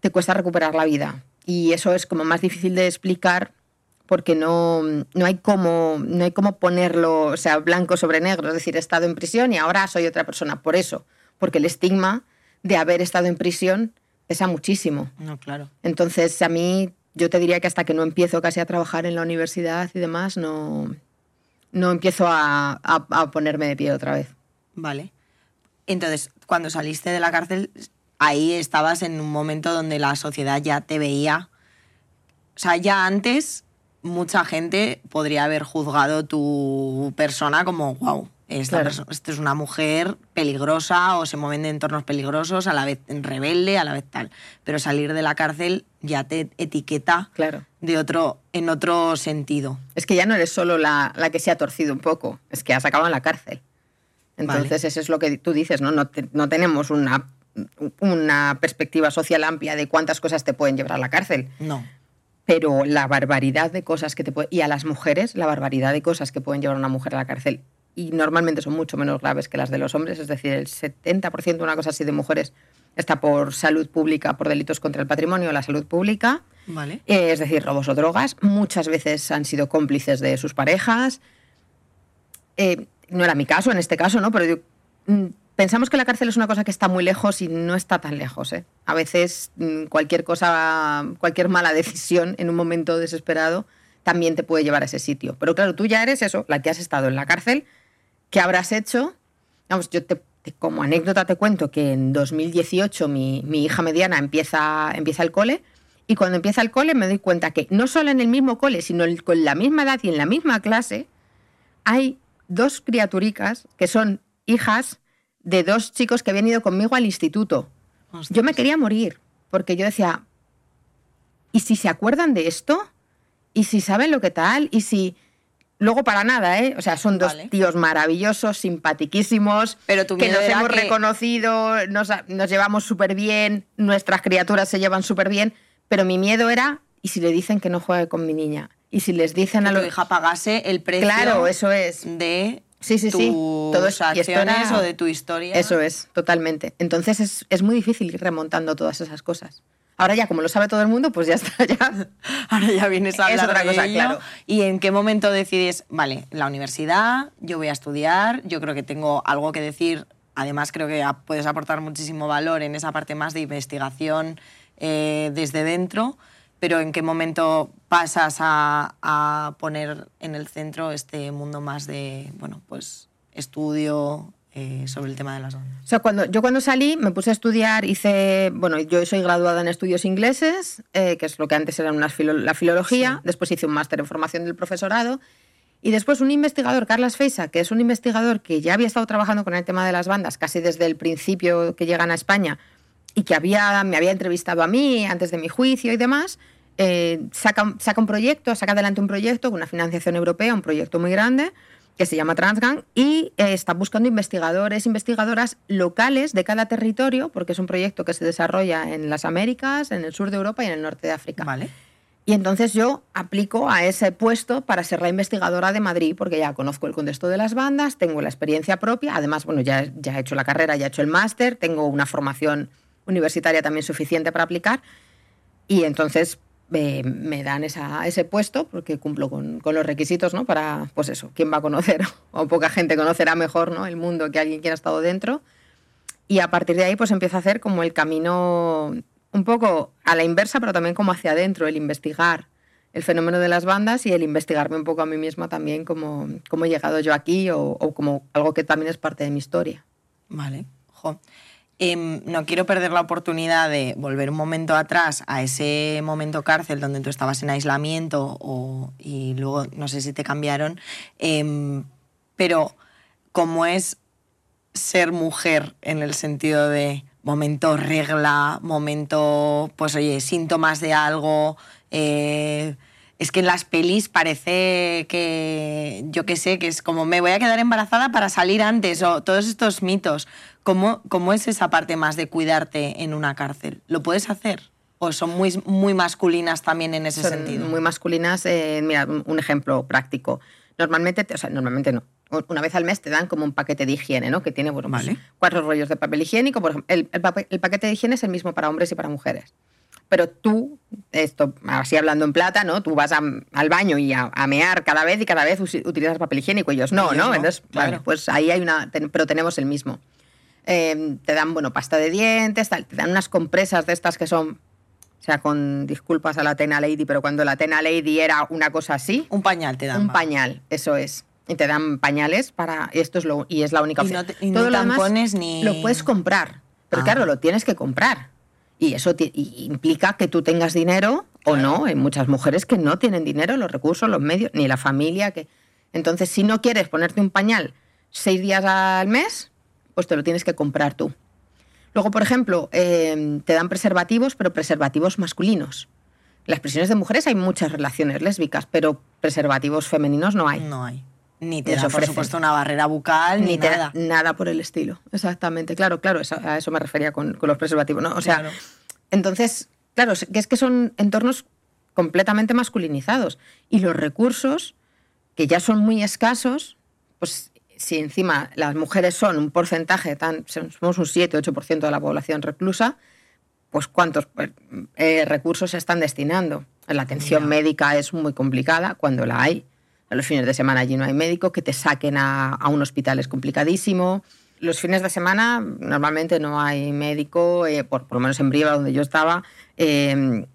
Speaker 2: te cuesta recuperar la vida. Y eso es como más difícil de explicar porque no, no, hay cómo, no hay cómo ponerlo, o sea, blanco sobre negro, es decir, he estado en prisión y ahora soy otra persona. Por eso, porque el estigma de haber estado en prisión pesa muchísimo.
Speaker 1: No, claro.
Speaker 2: Entonces, a mí, yo te diría que hasta que no empiezo casi a trabajar en la universidad y demás, no, no empiezo a, a, a ponerme de pie otra vez.
Speaker 1: Vale. Entonces, cuando saliste de la cárcel, ahí estabas en un momento donde la sociedad ya te veía. O sea, ya antes mucha gente podría haber juzgado tu persona como, wow, esta, claro. esta, es una mujer peligrosa o se mueven de entornos peligrosos, a la vez rebelde, a la vez tal. Pero salir de la cárcel ya te etiqueta
Speaker 2: claro.
Speaker 1: de otro, en otro sentido.
Speaker 2: Es que ya no eres solo la, la que se ha torcido un poco, es que has acabado en la cárcel. Entonces vale. eso es lo que tú dices, ¿no? No, te, no tenemos una, una perspectiva social amplia de cuántas cosas te pueden llevar a la cárcel.
Speaker 1: No
Speaker 2: pero la barbaridad de cosas que te puede, y a las mujeres la barbaridad de cosas que pueden llevar a una mujer a la cárcel y normalmente son mucho menos graves que las de los hombres, es decir, el 70% una cosa así de mujeres está por salud pública, por delitos contra el patrimonio, la salud pública,
Speaker 1: vale.
Speaker 2: eh, es decir, robos o drogas, muchas veces han sido cómplices de sus parejas. Eh, no era mi caso en este caso, ¿no? Pero yo, pensamos que la cárcel es una cosa que está muy lejos y no está tan lejos. ¿eh? A veces mm, cualquier cosa, cualquier mala decisión en un momento desesperado también te puede llevar a ese sitio. Pero claro, tú ya eres eso, la que has estado en la cárcel, ¿qué habrás hecho? Vamos, yo te, como anécdota te cuento que en 2018 mi, mi, hija mediana empieza, empieza el cole y cuando empieza el cole me doy cuenta que no solo en el mismo cole, sino con la misma edad y en la misma clase, hay dos criaturicas que son hijas de dos chicos que habían ido conmigo al instituto. Yo me quería morir, porque yo decía, ¿y si se acuerdan de esto? ¿Y si saben lo que tal? ¿Y si... Luego para nada, ¿eh? O sea, son dos tíos maravillosos, simpatiquísimos,
Speaker 1: Pero tu
Speaker 2: que nos hemos
Speaker 1: que...
Speaker 2: reconocido, nos, nos llevamos súper bien, nuestras criaturas se llevan súper bien, pero mi miedo era, ¿y si le dicen que no juegue con mi niña? Y si les dicen
Speaker 1: que
Speaker 2: a
Speaker 1: tu
Speaker 2: los...
Speaker 1: hija pagase el precio
Speaker 2: Claro, eso es.
Speaker 1: de
Speaker 2: Sí, sí, sí.
Speaker 1: tus
Speaker 2: Todo es-
Speaker 1: acciones
Speaker 2: era-
Speaker 1: o de tu historia.
Speaker 2: Eso es, totalmente. Entonces es, es muy difícil ir remontando todas esas cosas. Ahora ya, como lo sabe todo el mundo, pues ya está, *laughs* ya.
Speaker 1: Ahora ya vienes a
Speaker 2: Es
Speaker 1: hablar
Speaker 2: otra
Speaker 1: de
Speaker 2: cosa,
Speaker 1: ello.
Speaker 2: claro.
Speaker 1: ¿Y en qué momento decides, vale, la universidad, yo voy a estudiar, yo creo que tengo algo que decir, además creo que puedes aportar muchísimo valor en esa parte más de investigación eh, desde dentro, pero en qué momento pasas a, a poner en el centro este mundo más de, bueno, pues estudio eh, sobre el tema de las ondas?
Speaker 2: O sea, cuando, yo cuando salí me puse a estudiar, hice, bueno, yo soy graduada en estudios ingleses, eh, que es lo que antes era unas filo- la filología, después hice un máster en formación del profesorado, y después un investigador, Carlas Feisa, que es un investigador que ya había estado trabajando con el tema de las bandas casi desde el principio que llegan a España y que había, me había entrevistado a mí antes de mi juicio y demás, eh, saca, saca un proyecto, saca adelante un proyecto con una financiación europea, un proyecto muy grande, que se llama Transgang, y eh, está buscando investigadores, investigadoras locales de cada territorio, porque es un proyecto que se desarrolla en las Américas, en el sur de Europa y en el norte de África.
Speaker 1: Vale.
Speaker 2: Y entonces yo aplico a ese puesto para ser la investigadora de Madrid, porque ya conozco el contexto de las bandas, tengo la experiencia propia, además, bueno, ya, ya he hecho la carrera, ya he hecho el máster, tengo una formación universitaria también suficiente para aplicar, y entonces eh, me dan ese puesto, porque cumplo con, los requisitos, ¿no? Para, pues eso, quién va a conocer, *laughs* o poca gente conocerá mejor, ¿no? El mundo que alguien que ha estado dentro. Y a partir de ahí, pues empiezo a hacer como el camino un poco a la inversa, pero también como hacia adentro, el investigar el fenómeno de las bandas y el investigarme un poco a mí misma también cómo, cómo he llegado yo aquí o, o como algo que también es parte de mi historia.
Speaker 1: Vale, jo. Em, no quiero perder la oportunidad de volver un momento atrás a ese momento cárcel donde tú estabas en aislamiento o- y luego no sé si te cambiaron, em, pero cómo es ser mujer en el sentido de momento regla, momento, pues oye, síntomas de algo. eh, es que en las pelis parece que, yo qué sé, que es como me voy a quedar embarazada para salir antes o todos estos mitos. ¿Cómo, cómo es esa parte más de cuidarte en una cárcel? ¿Lo puedes hacer? ¿O son muy, muy masculinas también en ese
Speaker 2: Son
Speaker 1: sentido?
Speaker 2: muy masculinas. eh, mira, un ejemplo práctico. Normalmente, te- o sea, normalmente no. Una vez al mes te dan como un paquete de higiene, ¿no? Que tiene, bueno, pues,
Speaker 1: Vale.
Speaker 2: cuatro rollos de papel higiénico. Por ejemplo, el, el pape- el paquete de higiene es el mismo para hombres y para mujeres. Pero tú, esto, así hablando en plata, ¿no? Tú vas a- al baño y a, a mear cada vez y cada vez utilizas papel higiénico. Ellos no,
Speaker 1: Ellos
Speaker 2: ¿no?
Speaker 1: no,
Speaker 2: Entonces,
Speaker 1: claro.
Speaker 2: vale, pues ahí hay una, ten- pero tenemos el mismo. Eh, te dan, bueno, pasta de dientes, tal, te dan unas compresas de estas que son, o sea, con disculpas a la Tena Lady, pero cuando la Tena Lady era una cosa así,
Speaker 1: Un pañal te dan.
Speaker 2: un
Speaker 1: va.
Speaker 2: pañal, eso es. Y te dan pañales para, esto es lo, y es la única
Speaker 1: Y
Speaker 2: opción.
Speaker 1: no te- y
Speaker 2: Todo
Speaker 1: ni
Speaker 2: lo demás
Speaker 1: ni-
Speaker 2: Lo puedes comprar, pero
Speaker 1: Ah.
Speaker 2: claro, lo tienes que comprar. Y eso y implica que tú tengas dinero o no. Hay muchas mujeres que no tienen dinero, los recursos, los medios, ni la familia. que Entonces, si no quieres ponerte un pañal seis días al mes, pues te lo tienes que comprar tú. Luego, por ejemplo, eh, te dan preservativos, pero preservativos masculinos. En las prisiones de mujeres hay muchas relaciones lésbicas, pero preservativos femeninos no hay.
Speaker 1: No hay. Ni te dan, por supuesto, una barrera bucal ni,
Speaker 2: Ni te
Speaker 1: nada.
Speaker 2: nada por el estilo. Exactamente, claro, claro, a eso me refería con, con los preservativos. ¿no? O sea,
Speaker 1: Claro.
Speaker 2: entonces, claro, es que son entornos completamente masculinizados. Y los recursos, que ya son muy escasos, pues si encima las mujeres son un porcentaje, tan, somos un 7-8% de la población reclusa, pues cuántos pues, eh, recursos se están destinando. La atención
Speaker 1: Ya.
Speaker 2: médica es muy complicada cuando la hay. A los fines de semana allí no hay médico, que te saquen a, a un hospital es complicadísimo. los fines de semana normalmente no hay médico, eh, por, por, lo menos en Briva, donde yo estaba. Eh,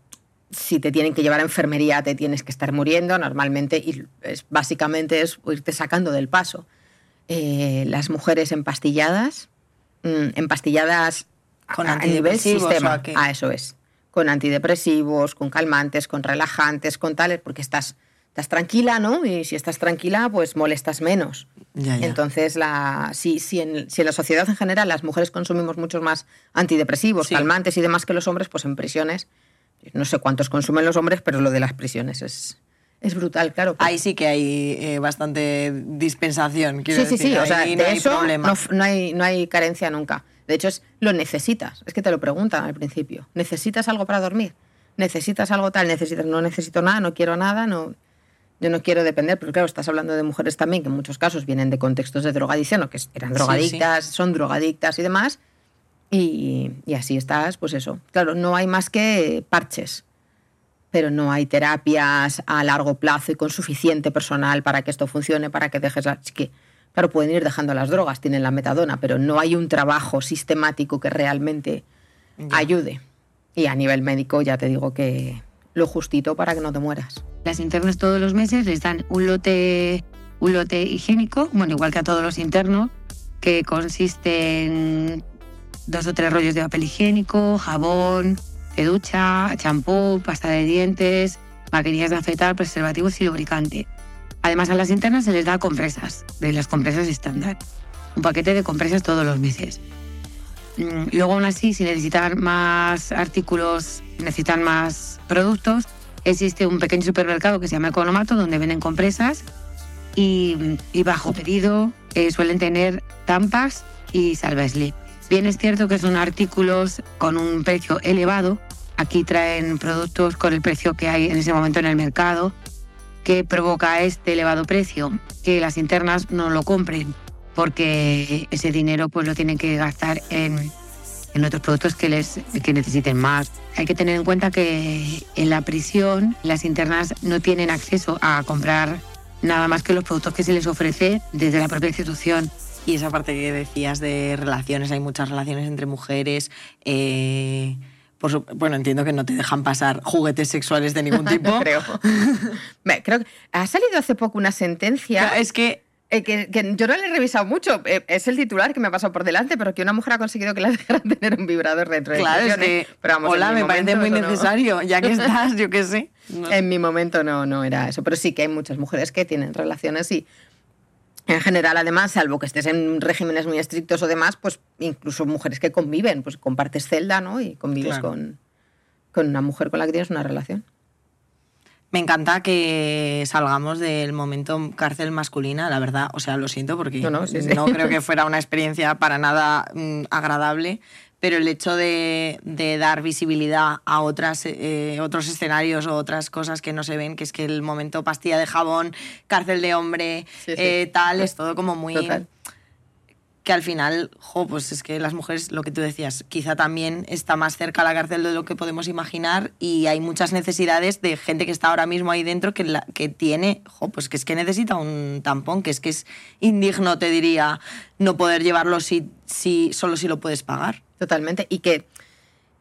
Speaker 2: si te tienen que llevar a enfermería, te tienes que estar muriendo normalmente y es, básicamente es irte sacando del paso. Eh, las mujeres empastilladas, mmm, empastilladas
Speaker 1: con
Speaker 2: a, a nivel sistema.
Speaker 1: A,
Speaker 2: a eso es. Con antidepresivos, con calmantes, con relajantes, con tales, porque estás estás tranquila, ¿no? Y si estás tranquila, pues molestas menos.
Speaker 1: Ya, ya.
Speaker 2: Entonces, la, si, si, en, si, en, la sociedad en general las mujeres consumimos muchos más antidepresivos, sí. calmantes y demás que los hombres, pues en prisiones, no sé cuántos consumen los hombres, pero lo de las prisiones es, es brutal, claro.
Speaker 1: Ahí sí que hay eh, bastante dispensación, quiero
Speaker 2: sí, sí,
Speaker 1: decir.
Speaker 2: Sí, o sea, de
Speaker 1: no hay
Speaker 2: eso no, no, hay, no hay carencia nunca. De hecho, es lo necesitas. Es que te lo preguntan al principio. ¿Necesitas algo para dormir? ¿Necesitas algo tal? ¿Necesitas? No necesito nada, no quiero nada, no yo no quiero depender, pero claro, estás hablando de mujeres también que en muchos casos vienen de contextos de drogadicción, o que eran drogadictas, sí, sí. son drogadictas y demás, y, y, así estás, pues eso. Claro, no hay más que parches, pero no hay terapias a largo plazo y con suficiente personal para que esto funcione, para que dejes... Así que, claro, pueden ir dejando las drogas, tienen la metadona, pero no hay un trabajo sistemático que realmente ya. ayude. Y a nivel médico ya te digo que lo justito para que no te mueras.
Speaker 4: Las internas todos los meses les dan un lote, un lote higiénico, bueno, igual que a todos los internos, que consiste en dos o tres rollos de papel higiénico, jabón, de ducha, champú, pasta de dientes, maquinillas de afeitar, preservativos y lubricante. Además, a las internas se les da compresas, de las compresas estándar. Un paquete de compresas todos los meses. Mm, Luego, aún así, si necesitan más artículos, necesitan más productos, existe un pequeño supermercado que se llama Economato, donde venden compresas y, bajo pedido eh, suelen tener tampas y salva slip. Bien es cierto que son artículos con un precio elevado. Aquí traen productos con el precio que hay en ese momento en el mercado, que provoca este elevado precio, que las internas no lo compren, porque ese dinero pues lo tienen que gastar en, en otros productos que, les, que necesiten más. Hay que tener en cuenta que en la prisión las internas no tienen acceso a comprar nada más que los productos que se les ofrece desde la propia institución.
Speaker 1: Y esa parte que decías de relaciones, hay muchas relaciones entre mujeres. Eh, por su, bueno, entiendo que no te dejan pasar juguetes sexuales de ningún *laughs* tipo.
Speaker 2: creo. creo que ha salido hace poco una sentencia.
Speaker 1: Claro, es que
Speaker 2: eh, que, que, yo no le he revisado mucho, eh, es el titular que me ha pasado por delante, pero que una mujer ha conseguido que la *laughs* dejaran tener un vibrador dentro
Speaker 1: claro,
Speaker 2: de
Speaker 1: es que,
Speaker 2: pero vamos,
Speaker 1: Hola, me
Speaker 2: momento,
Speaker 1: parece muy
Speaker 2: no.
Speaker 1: necesario, ya que estás, yo qué sé.
Speaker 2: No. En mi momento no, no era eso, pero sí que hay muchas mujeres que tienen relaciones y en general, además, salvo que estés en regímenes muy estrictos o demás, pues incluso mujeres que conviven, pues compartes celda, ¿no? Y convives claro. con, con una mujer con la que tienes una relación.
Speaker 1: Me encanta que salgamos del momento cárcel masculina, la verdad. O sea, lo siento porque
Speaker 2: no, no, sí, sí.
Speaker 1: no creo *laughs* que fuera una experiencia para nada mmm, agradable, pero el hecho de, de dar visibilidad a otras, eh, otros escenarios o otras cosas que no se ven, que es que el momento pastilla de jabón, cárcel de hombre,
Speaker 2: sí,
Speaker 1: eh, tal, es todo como muy...
Speaker 2: Total
Speaker 1: que al final, jo, pues es que las mujeres, lo que tú decías, quizá también está más cerca la cárcel de lo que podemos imaginar y hay muchas necesidades de gente que está ahora mismo ahí dentro que, tiene, jo, pues que es que necesita un tampón, que es que es indigno, te diría, no poder llevarlo si, si, solo si lo puedes pagar.
Speaker 2: Totalmente, y que,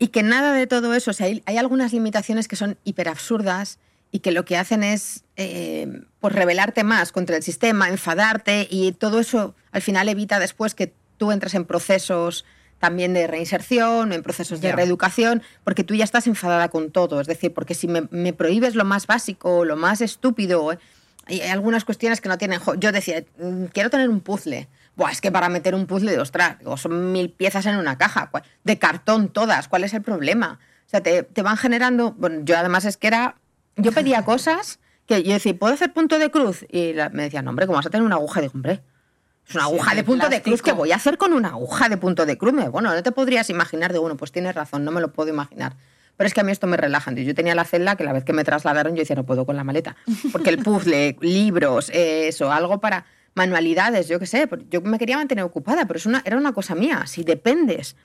Speaker 2: y que nada de todo eso, o sea, hay algunas limitaciones que son hiperabsurdas y que lo que hacen es eh, pues rebelarte más contra el sistema, enfadarte y todo eso al final evita después que tú entres en procesos también de reinserción, en procesos de yeah. reeducación, porque tú ya estás enfadada con todo. Es decir, porque si me, me prohíbes lo más básico, lo más estúpido, hay algunas cuestiones que no tienen... Yo decía, mm, quiero tener un puzzle. Buah, es que para meter un puzzle de ostras, son mil piezas en una caja, de cartón todas, ¿cuál es el problema? O sea, te, te van generando... Bueno, yo además es que era yo pedía cosas que yo decía, ¿puedo hacer punto de cruz? Y la, me decían, no, hombre, ¿cómo vas a tener una aguja? Digo, hombre, es una aguja sí, de punto plástico. de cruz que voy a hacer con una aguja de punto de cruz. Bueno, no te podrías imaginar de, bueno, pues tienes razón, no me lo puedo imaginar. Pero es que a mí esto me relaja. Yo tenía la celda que la vez que me trasladaron yo decía, no puedo con la maleta. Porque el *laughs* puzzle, libros, eso, algo para manualidades, yo qué sé. Yo me quería mantener ocupada, pero es una, era una cosa mía. Si dependes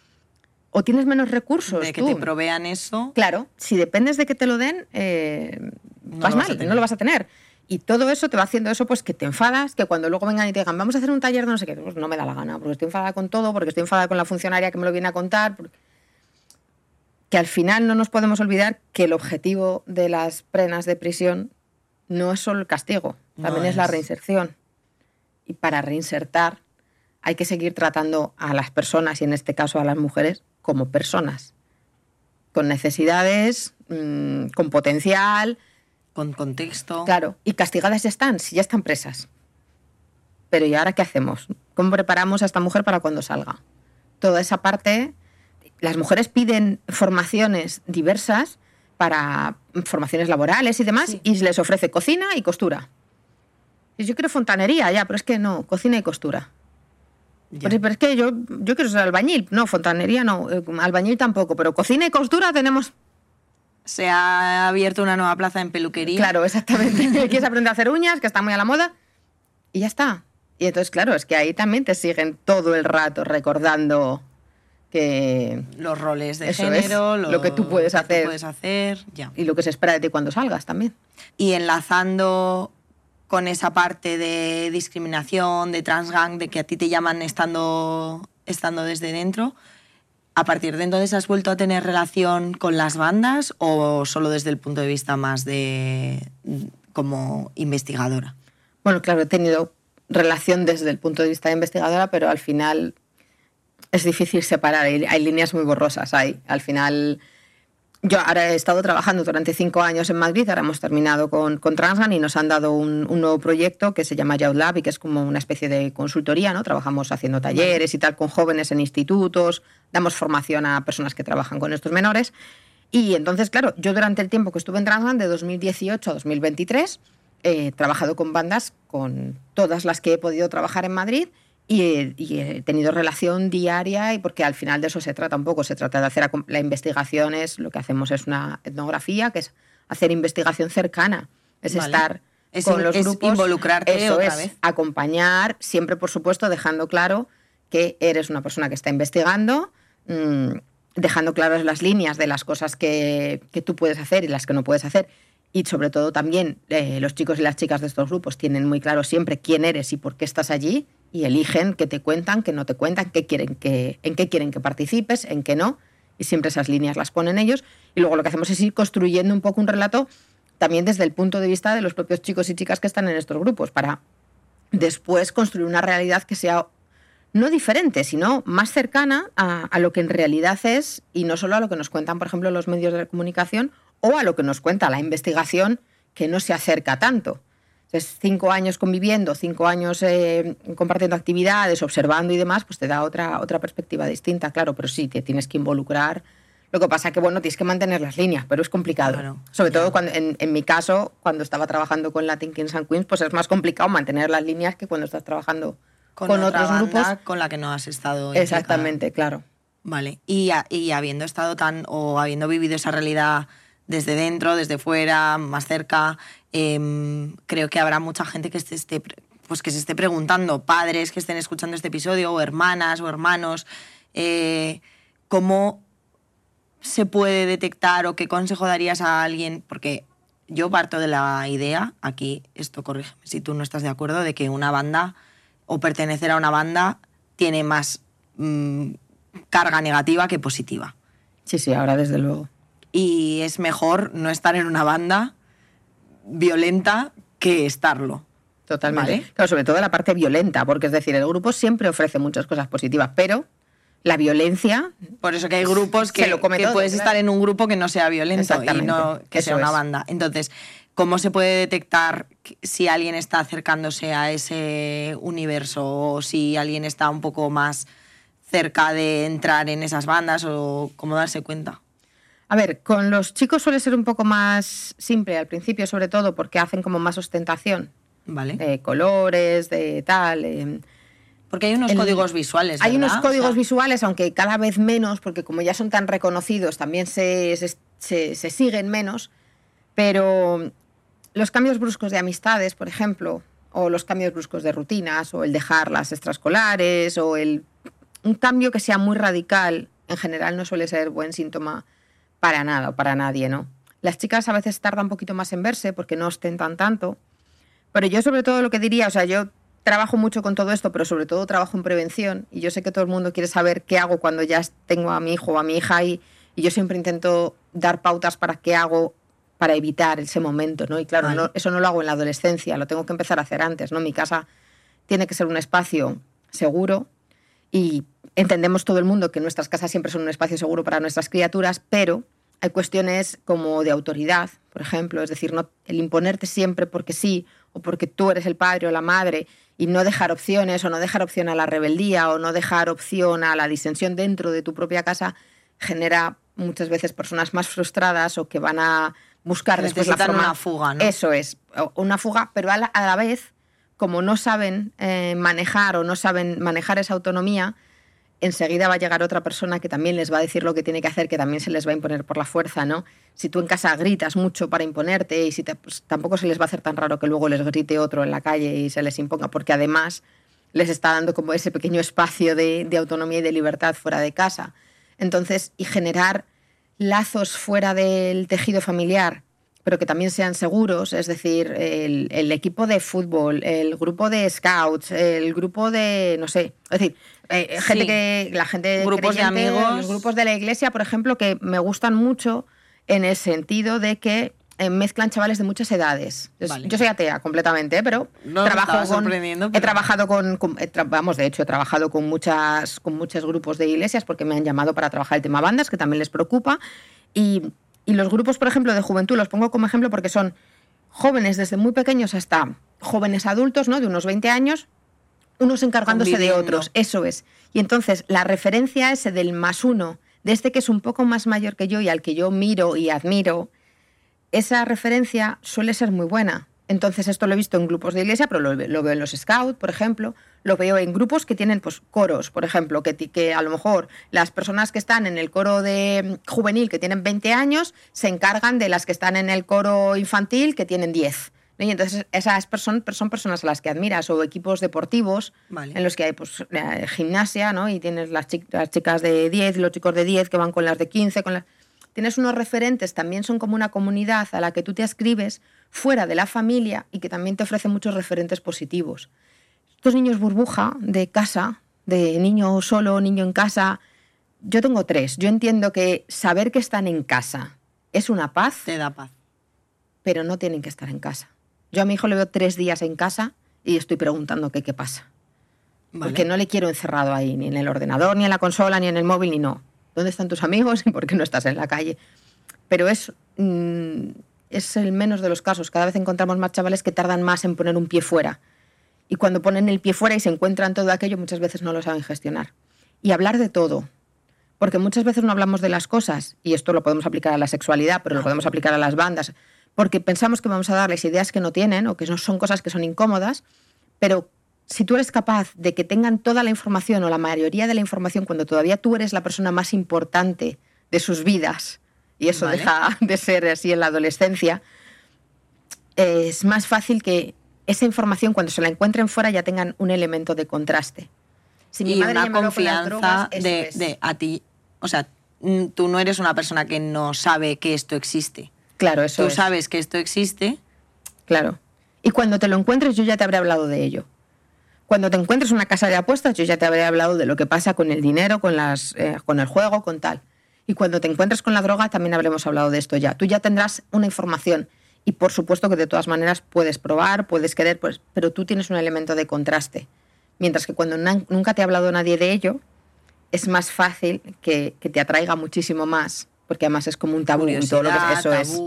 Speaker 2: o tienes menos recursos.
Speaker 1: De que
Speaker 2: tú.
Speaker 1: te provean eso.
Speaker 2: Claro, si dependes de que te lo den, eh,
Speaker 1: No
Speaker 2: vas mal, no lo vas a tener. Y todo eso te va haciendo eso, pues que te enfadas, que cuando luego vengan y te digan, vamos a hacer un taller de no sé qué, pues no me da la gana, porque estoy enfadada con todo, porque estoy enfadada con la funcionaria que me lo viene a contar. porque- Que al final no nos podemos olvidar que el objetivo de las penas de prisión no es solo el castigo, también
Speaker 1: No
Speaker 2: es la
Speaker 1: es.
Speaker 2: reinserción. Y para reinsertar hay que seguir tratando a las personas, y en este caso a las mujeres, como personas, con necesidades, mm, con potencial,
Speaker 1: Con contexto.
Speaker 2: Claro, y castigadas están, si ya están presas. Pero ¿y ahora qué hacemos? ¿Cómo preparamos a esta mujer para cuando salga? Toda esa parte, las mujeres piden formaciones diversas para formaciones laborales y demás,
Speaker 1: Sí.
Speaker 2: y les ofrece cocina y costura. Y yo quiero fontanería, ya, pero es que no, cocina y costura.
Speaker 1: Ya.
Speaker 2: Pero, pero es que yo, yo quiero ser albañil, no, fontanería no, eh, albañil tampoco, pero cocina y costura tenemos
Speaker 1: Se ha abierto una nueva plaza en peluquería.
Speaker 2: Claro, exactamente. *laughs* Quieres aprender a hacer uñas, que está muy a la moda, y ya está. Y entonces, claro, es que ahí también te siguen todo el rato recordando que...
Speaker 1: Los roles de género,
Speaker 2: lo que tú puedes hacer.
Speaker 1: puedes hacer, ya.
Speaker 2: y lo que se espera de ti cuando salgas también.
Speaker 1: Y enlazando con esa parte de discriminación, de transgang, de que a ti te llaman estando, estando desde dentro, ¿a partir de entonces has vuelto a tener relación con las bandas o solo desde el punto de vista más de como investigadora?
Speaker 2: Bueno, claro, he tenido relación desde el punto de vista de investigadora, pero al final es difícil separar. Hay, hay líneas muy borrosas. Hay, al final, yo ahora he estado trabajando durante cinco años en Madrid, ahora hemos terminado con, con Transgan y nos han dado un, un nuevo proyecto que se llama Youth Lab y que es como una especie de consultoría, ¿no? Trabajamos haciendo talleres y tal con jóvenes en institutos, damos formación a personas que trabajan con estos menores. Y entonces, claro, yo durante el tiempo que estuve en Transgan, de 2018 a 2023, he trabajado con bandas, con todas las que he podido trabajar en Madrid y he, y he tenido relación diaria y porque al final de eso se trata un poco, se trata de hacer la investigación, es, lo que hacemos es una etnografía, que es hacer investigación cercana, es
Speaker 1: Vale.
Speaker 2: estar
Speaker 1: Es
Speaker 2: con
Speaker 1: in-
Speaker 2: los
Speaker 1: es
Speaker 2: grupos,
Speaker 1: involucrarte
Speaker 2: eso
Speaker 1: otra
Speaker 2: es,
Speaker 1: vez.
Speaker 2: acompañar, siempre por supuesto dejando claro que eres una persona que está investigando, mm, dejando claras las líneas de las cosas que, que tú puedes hacer y las que no puedes hacer. Y sobre todo también eh, los chicos y las chicas de estos grupos tienen muy claro siempre quién eres y por qué estás allí y eligen qué te cuentan, qué no te cuentan, qué quieren que, en qué quieren que participes, en qué no. Y siempre esas líneas las ponen ellos. Y luego lo que hacemos es ir construyendo un poco un relato también desde el punto de vista de los propios chicos y chicas que están en estos grupos, para después construir una realidad que sea no diferente, sino más cercana a, a lo que en realidad es y no solo a lo que nos cuentan, por ejemplo, los medios de comunicación o a lo que nos cuenta la investigación, que no se acerca tanto. Entonces, cinco años conviviendo, cinco años eh, compartiendo actividades, observando y demás, pues te da otra, otra perspectiva distinta, claro, pero sí, te tienes que involucrar. Lo que pasa que, bueno, tienes que mantener las líneas, pero es complicado.
Speaker 1: Claro,
Speaker 2: Sobre todo cuando, en, en mi caso, cuando estaba trabajando con Latin Kings and Queens, pues es más complicado mantener las líneas que cuando estás trabajando con, otros
Speaker 1: banda
Speaker 2: grupos.
Speaker 1: con la que no has estado. implicada.
Speaker 2: Exactamente, claro.
Speaker 1: Vale. Y, y habiendo estado tan, o habiendo vivido esa realidad desde dentro, desde fuera, más cerca, em, creo que habrá mucha gente que se esté, pues que se esté preguntando, padres que estén escuchando este episodio, o hermanas o hermanos, eh, cómo se puede detectar o qué consejo darías a alguien, porque yo parto de la idea, aquí esto corrígeme si tú no estás de acuerdo, de que una banda o pertenecer a una banda tiene más mm, carga negativa que positiva.
Speaker 2: Sí, sí, ahora desde luego.
Speaker 1: Y es mejor no estar en una banda violenta que estarlo.
Speaker 2: Totalmente.
Speaker 1: Vale.
Speaker 2: Claro, sobre todo la parte violenta, porque es decir, el grupo siempre ofrece muchas cosas positivas, pero la violencia,
Speaker 1: Por eso que hay grupos que,
Speaker 2: lo come
Speaker 1: que
Speaker 2: todo,
Speaker 1: puedes
Speaker 2: claro.
Speaker 1: estar en un grupo que no sea violento y no que
Speaker 2: eso
Speaker 1: sea una
Speaker 2: es.
Speaker 1: banda. Entonces, ¿cómo se puede detectar si alguien está acercándose a ese universo o si alguien está un poco más cerca de entrar en esas bandas o cómo darse cuenta?
Speaker 2: A ver, con los chicos suele ser un poco más simple al principio, sobre todo porque hacen como más ostentación
Speaker 1: ¿Vale?
Speaker 2: de colores, de tal. eh,
Speaker 1: Porque hay unos
Speaker 2: el-
Speaker 1: códigos visuales.
Speaker 2: Hay unos códigos
Speaker 1: sea,
Speaker 2: visuales, aunque cada vez menos, porque como ya son tan reconocidos, también se, se- se- se siguen menos. Pero los cambios bruscos de amistades, por ejemplo, o los cambios bruscos de rutinas, o el dejar las extraescolares, o el, un cambio que sea muy radical, en general no suele ser buen síntoma para nada o para nadie, ¿no? Las chicas a veces tardan un poquito más en verse porque no ostentan tanto, Pero yo sobre todo lo que diría, o sea, yo trabajo mucho con todo esto, pero sobre todo trabajo en prevención y yo sé que todo el mundo quiere saber qué hago cuando ya tengo a mi hijo o a mi hija ahí y yo siempre intento dar pautas para qué hago para evitar ese momento, ¿no? Y claro,
Speaker 1: Vale.
Speaker 2: no- eso no lo hago en la adolescencia, lo tengo que empezar a hacer antes, ¿no? Mi casa tiene que ser un espacio seguro y entendemos todo el mundo que nuestras casas siempre son un espacio seguro para nuestras criaturas, pero hay cuestiones como de autoridad, por ejemplo, es decir, no, el imponerte siempre porque sí o porque tú eres el padre o la madre y no dejar opciones o no dejar opción a la rebeldía o no dejar opción a la disensión dentro de tu propia casa genera muchas veces personas más frustradas o que van a buscar después la forma-
Speaker 1: una fuga, ¿no?
Speaker 2: Eso es, una fuga, pero a la, a la vez, como no saben eh, manejar o no saben manejar esa autonomía, enseguida va a llegar otra persona que también les va a decir lo que tiene que hacer, que también se les va a imponer por la fuerza, ¿no? Si tú en casa gritas mucho para imponerte y si pues, tampoco se les va a hacer tan raro que luego les grite otro en la calle y se les imponga, porque además les está dando como ese pequeño espacio de, de autonomía y de libertad fuera de casa. Entonces, y generar lazos fuera del tejido familiar, pero que también sean seguros, es decir, el, el equipo de fútbol, el grupo de scouts, el grupo de, no sé, es decir, eh, gente
Speaker 1: Sí.
Speaker 2: que, la gente
Speaker 1: Grupos de
Speaker 2: creyente,
Speaker 1: amigos.
Speaker 2: los grupos de la iglesia, por ejemplo, que me gustan mucho en el sentido de que eh, mezclan chavales de muchas edades. Es-
Speaker 1: Vale.
Speaker 2: Yo soy atea completamente, ¿eh? pero
Speaker 1: No,
Speaker 2: trabajo con,
Speaker 1: sorprendiendo,
Speaker 2: he
Speaker 1: pero-
Speaker 2: trabajado con, con- he tra- vamos, de hecho, he trabajado con muchas, con muchos grupos de iglesias porque me han llamado para trabajar el tema bandas, que también les preocupa. Y, y los grupos, por ejemplo, de juventud, los pongo como ejemplo porque son jóvenes desde muy pequeños hasta jóvenes adultos, ¿no? De unos 20 años, unos encargándose de otros. Eso es. Y entonces la referencia ese del más uno, de este que es un poco más mayor que yo y al que yo miro y admiro, esa referencia suele ser muy buena. Entonces esto lo he visto en grupos de iglesia, pero lo, lo veo en los scouts, por ejemplo, lo veo en grupos que tienen pues coros, por ejemplo, que, a lo mejor las personas que están en el coro de mm, juvenil que tienen 20 años se encargan de las que están en el coro infantil que tienen 10. ¿no? Y entonces esas personas son personas a las que admiras o equipos deportivos
Speaker 1: Vale.
Speaker 2: en los que hay pues, eh, gimnasia, ¿no? Y tienes las, chi- las chicas de 10 y los chicos de 10 que van con las de 15, con las... Tienes unos referentes, también son como una comunidad a la que tú te ascribes fuera de la familia y que también te ofrece muchos referentes positivos. Estos niños burbuja de casa, de niño solo, niño en casa, yo tengo tres. Yo entiendo que saber que están en casa es una paz,
Speaker 1: Te da paz.
Speaker 2: pero no tienen que estar en casa. Yo a mi hijo le veo tres días en casa y estoy preguntando qué, qué pasa.
Speaker 1: Vale.
Speaker 2: Porque no le quiero encerrado ahí, ni en el ordenador, ni en la consola, ni en el móvil, ni no. ¿Dónde están tus amigos y por qué no estás en la calle? Pero es, mm, es el menos de los casos. Cada vez encontramos más chavales que tardan más en poner un pie fuera. Y cuando ponen el pie fuera y se encuentran todo aquello, muchas veces no lo saben gestionar. Y hablar de todo. Porque muchas veces no hablamos de las cosas, y esto lo podemos aplicar a la sexualidad, pero lo podemos aplicar a las bandas, porque pensamos que vamos a darles ideas que no tienen o que no son cosas que son incómodas, pero si tú eres capaz de que tengan toda la información o la mayoría de la información cuando todavía tú eres la persona más importante de sus vidas, y eso
Speaker 1: Vale.
Speaker 2: deja *laughs* de ser así en la adolescencia, es más fácil que esa información cuando se la encuentren fuera ya tengan un elemento de contraste. Si mi
Speaker 1: y
Speaker 2: madre
Speaker 1: una
Speaker 2: con
Speaker 1: confianza
Speaker 2: drogas,
Speaker 1: de,
Speaker 2: es.
Speaker 1: de a ti. O sea, mm, tú no eres una persona que no sabe que esto existe.
Speaker 2: Claro, eso
Speaker 1: tú
Speaker 2: es.
Speaker 1: sabes que esto existe.
Speaker 2: Claro. Y cuando te lo encuentres, yo ya te habré hablado de ello. Cuando te encuentres una casa de apuestas, yo ya te habré hablado de lo que pasa con el dinero, con, las, eh, con el juego, con tal. Y cuando te encuentres con la droga, también habremos hablado de esto ya. Tú ya tendrás una información. Y por supuesto que de todas maneras puedes probar, puedes querer, pues, pero tú tienes un elemento de contraste. Mientras que cuando nunca te ha hablado nadie de ello, es más fácil que, que te atraiga muchísimo más, porque además es como un tabú. y todo lo que eso es.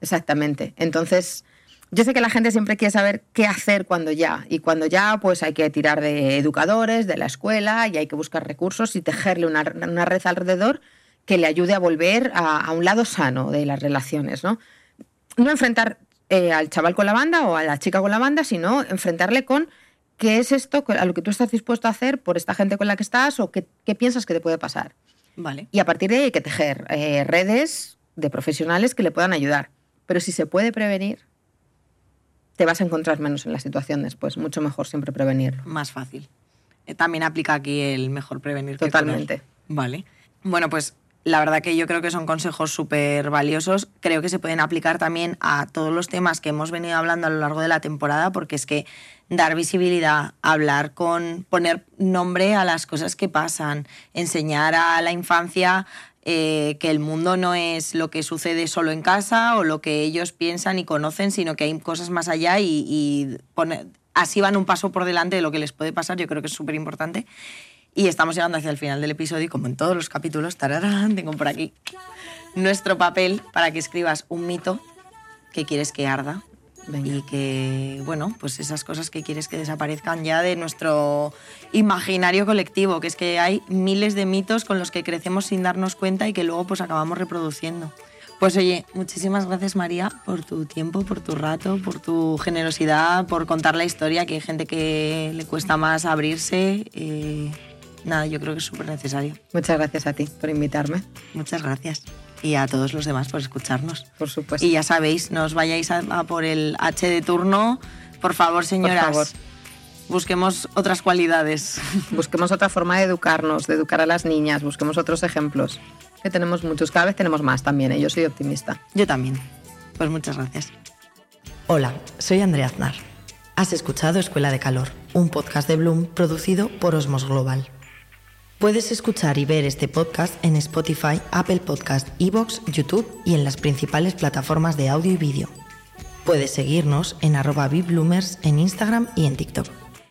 Speaker 2: Exactamente. Entonces, yo sé que la gente siempre quiere saber qué hacer cuando ya. Y cuando ya, pues hay que tirar de educadores, de la escuela, y hay que buscar recursos y tejerle una, una red alrededor que le ayude a volver a, a un lado sano de las relaciones, ¿no? No enfrentar eh, al chaval con la banda o a la chica con la banda, sino enfrentarle con qué es esto a lo que tú estás dispuesto a hacer por esta gente con la que estás o qué, qué piensas que te puede pasar.
Speaker 1: Vale.
Speaker 2: Y a partir de ahí hay que tejer eh, redes de profesionales que le puedan ayudar. Pero si se puede prevenir, te vas a encontrar menos en la situación después. Mucho mejor siempre prevenirlo.
Speaker 1: Más fácil. Eh, También aplica aquí el mejor prevenir que.
Speaker 2: Totalmente.
Speaker 1: Vale. Bueno, pues la verdad que yo creo que son consejos súper valiosos. Creo que se pueden aplicar también a todos los temas que hemos venido hablando a lo largo de la temporada, porque es que dar visibilidad, hablar con, poner nombre a las cosas que pasan, enseñar a la infancia eh, que el mundo no es lo que sucede solo en casa o lo que ellos piensan y conocen, sino que hay cosas más allá y, así van un paso por delante de lo que les puede pasar. Yo creo que es súper importante. Y estamos llegando hacia el final del episodio y como en todos los capítulos, tararán, tengo por aquí nuestro papel para que escribas un mito que quieres que arda y que, bueno, pues esas cosas que quieres que desaparezcan ya de nuestro imaginario colectivo, que es que hay miles de mitos con los que crecemos sin darnos cuenta y que luego pues acabamos reproduciendo. Pues oye, muchísimas gracias María por tu tiempo, por tu rato, por tu generosidad, por contar la historia, que hay gente que le cuesta más abrirse. Eh, nada, yo creo que es súper necesario.
Speaker 2: Muchas gracias a ti por invitarme.
Speaker 1: Muchas gracias. Y a todos los demás por escucharnos.
Speaker 2: Por supuesto.
Speaker 1: Y ya sabéis, no os vayáis a, por el H de turno. Por favor, señoras. Por favor. Busquemos otras cualidades. *laughs*
Speaker 2: Busquemos otra forma de educarnos, de educar a las niñas. Busquemos otros ejemplos que tenemos muchos, cada vez tenemos más también, ¿eh? yo soy optimista.
Speaker 1: Yo también. Pues muchas gracias.
Speaker 5: Hola, soy Andrea Aznar. Has escuchado Escuela de Calor, un podcast de Bloom producido por Osmos Global. Puedes escuchar y ver este podcast en Spotify, Apple Podcast, Evox, YouTube y en las principales plataformas de audio y vídeo. Puedes seguirnos en arroba en Instagram y en TikTok.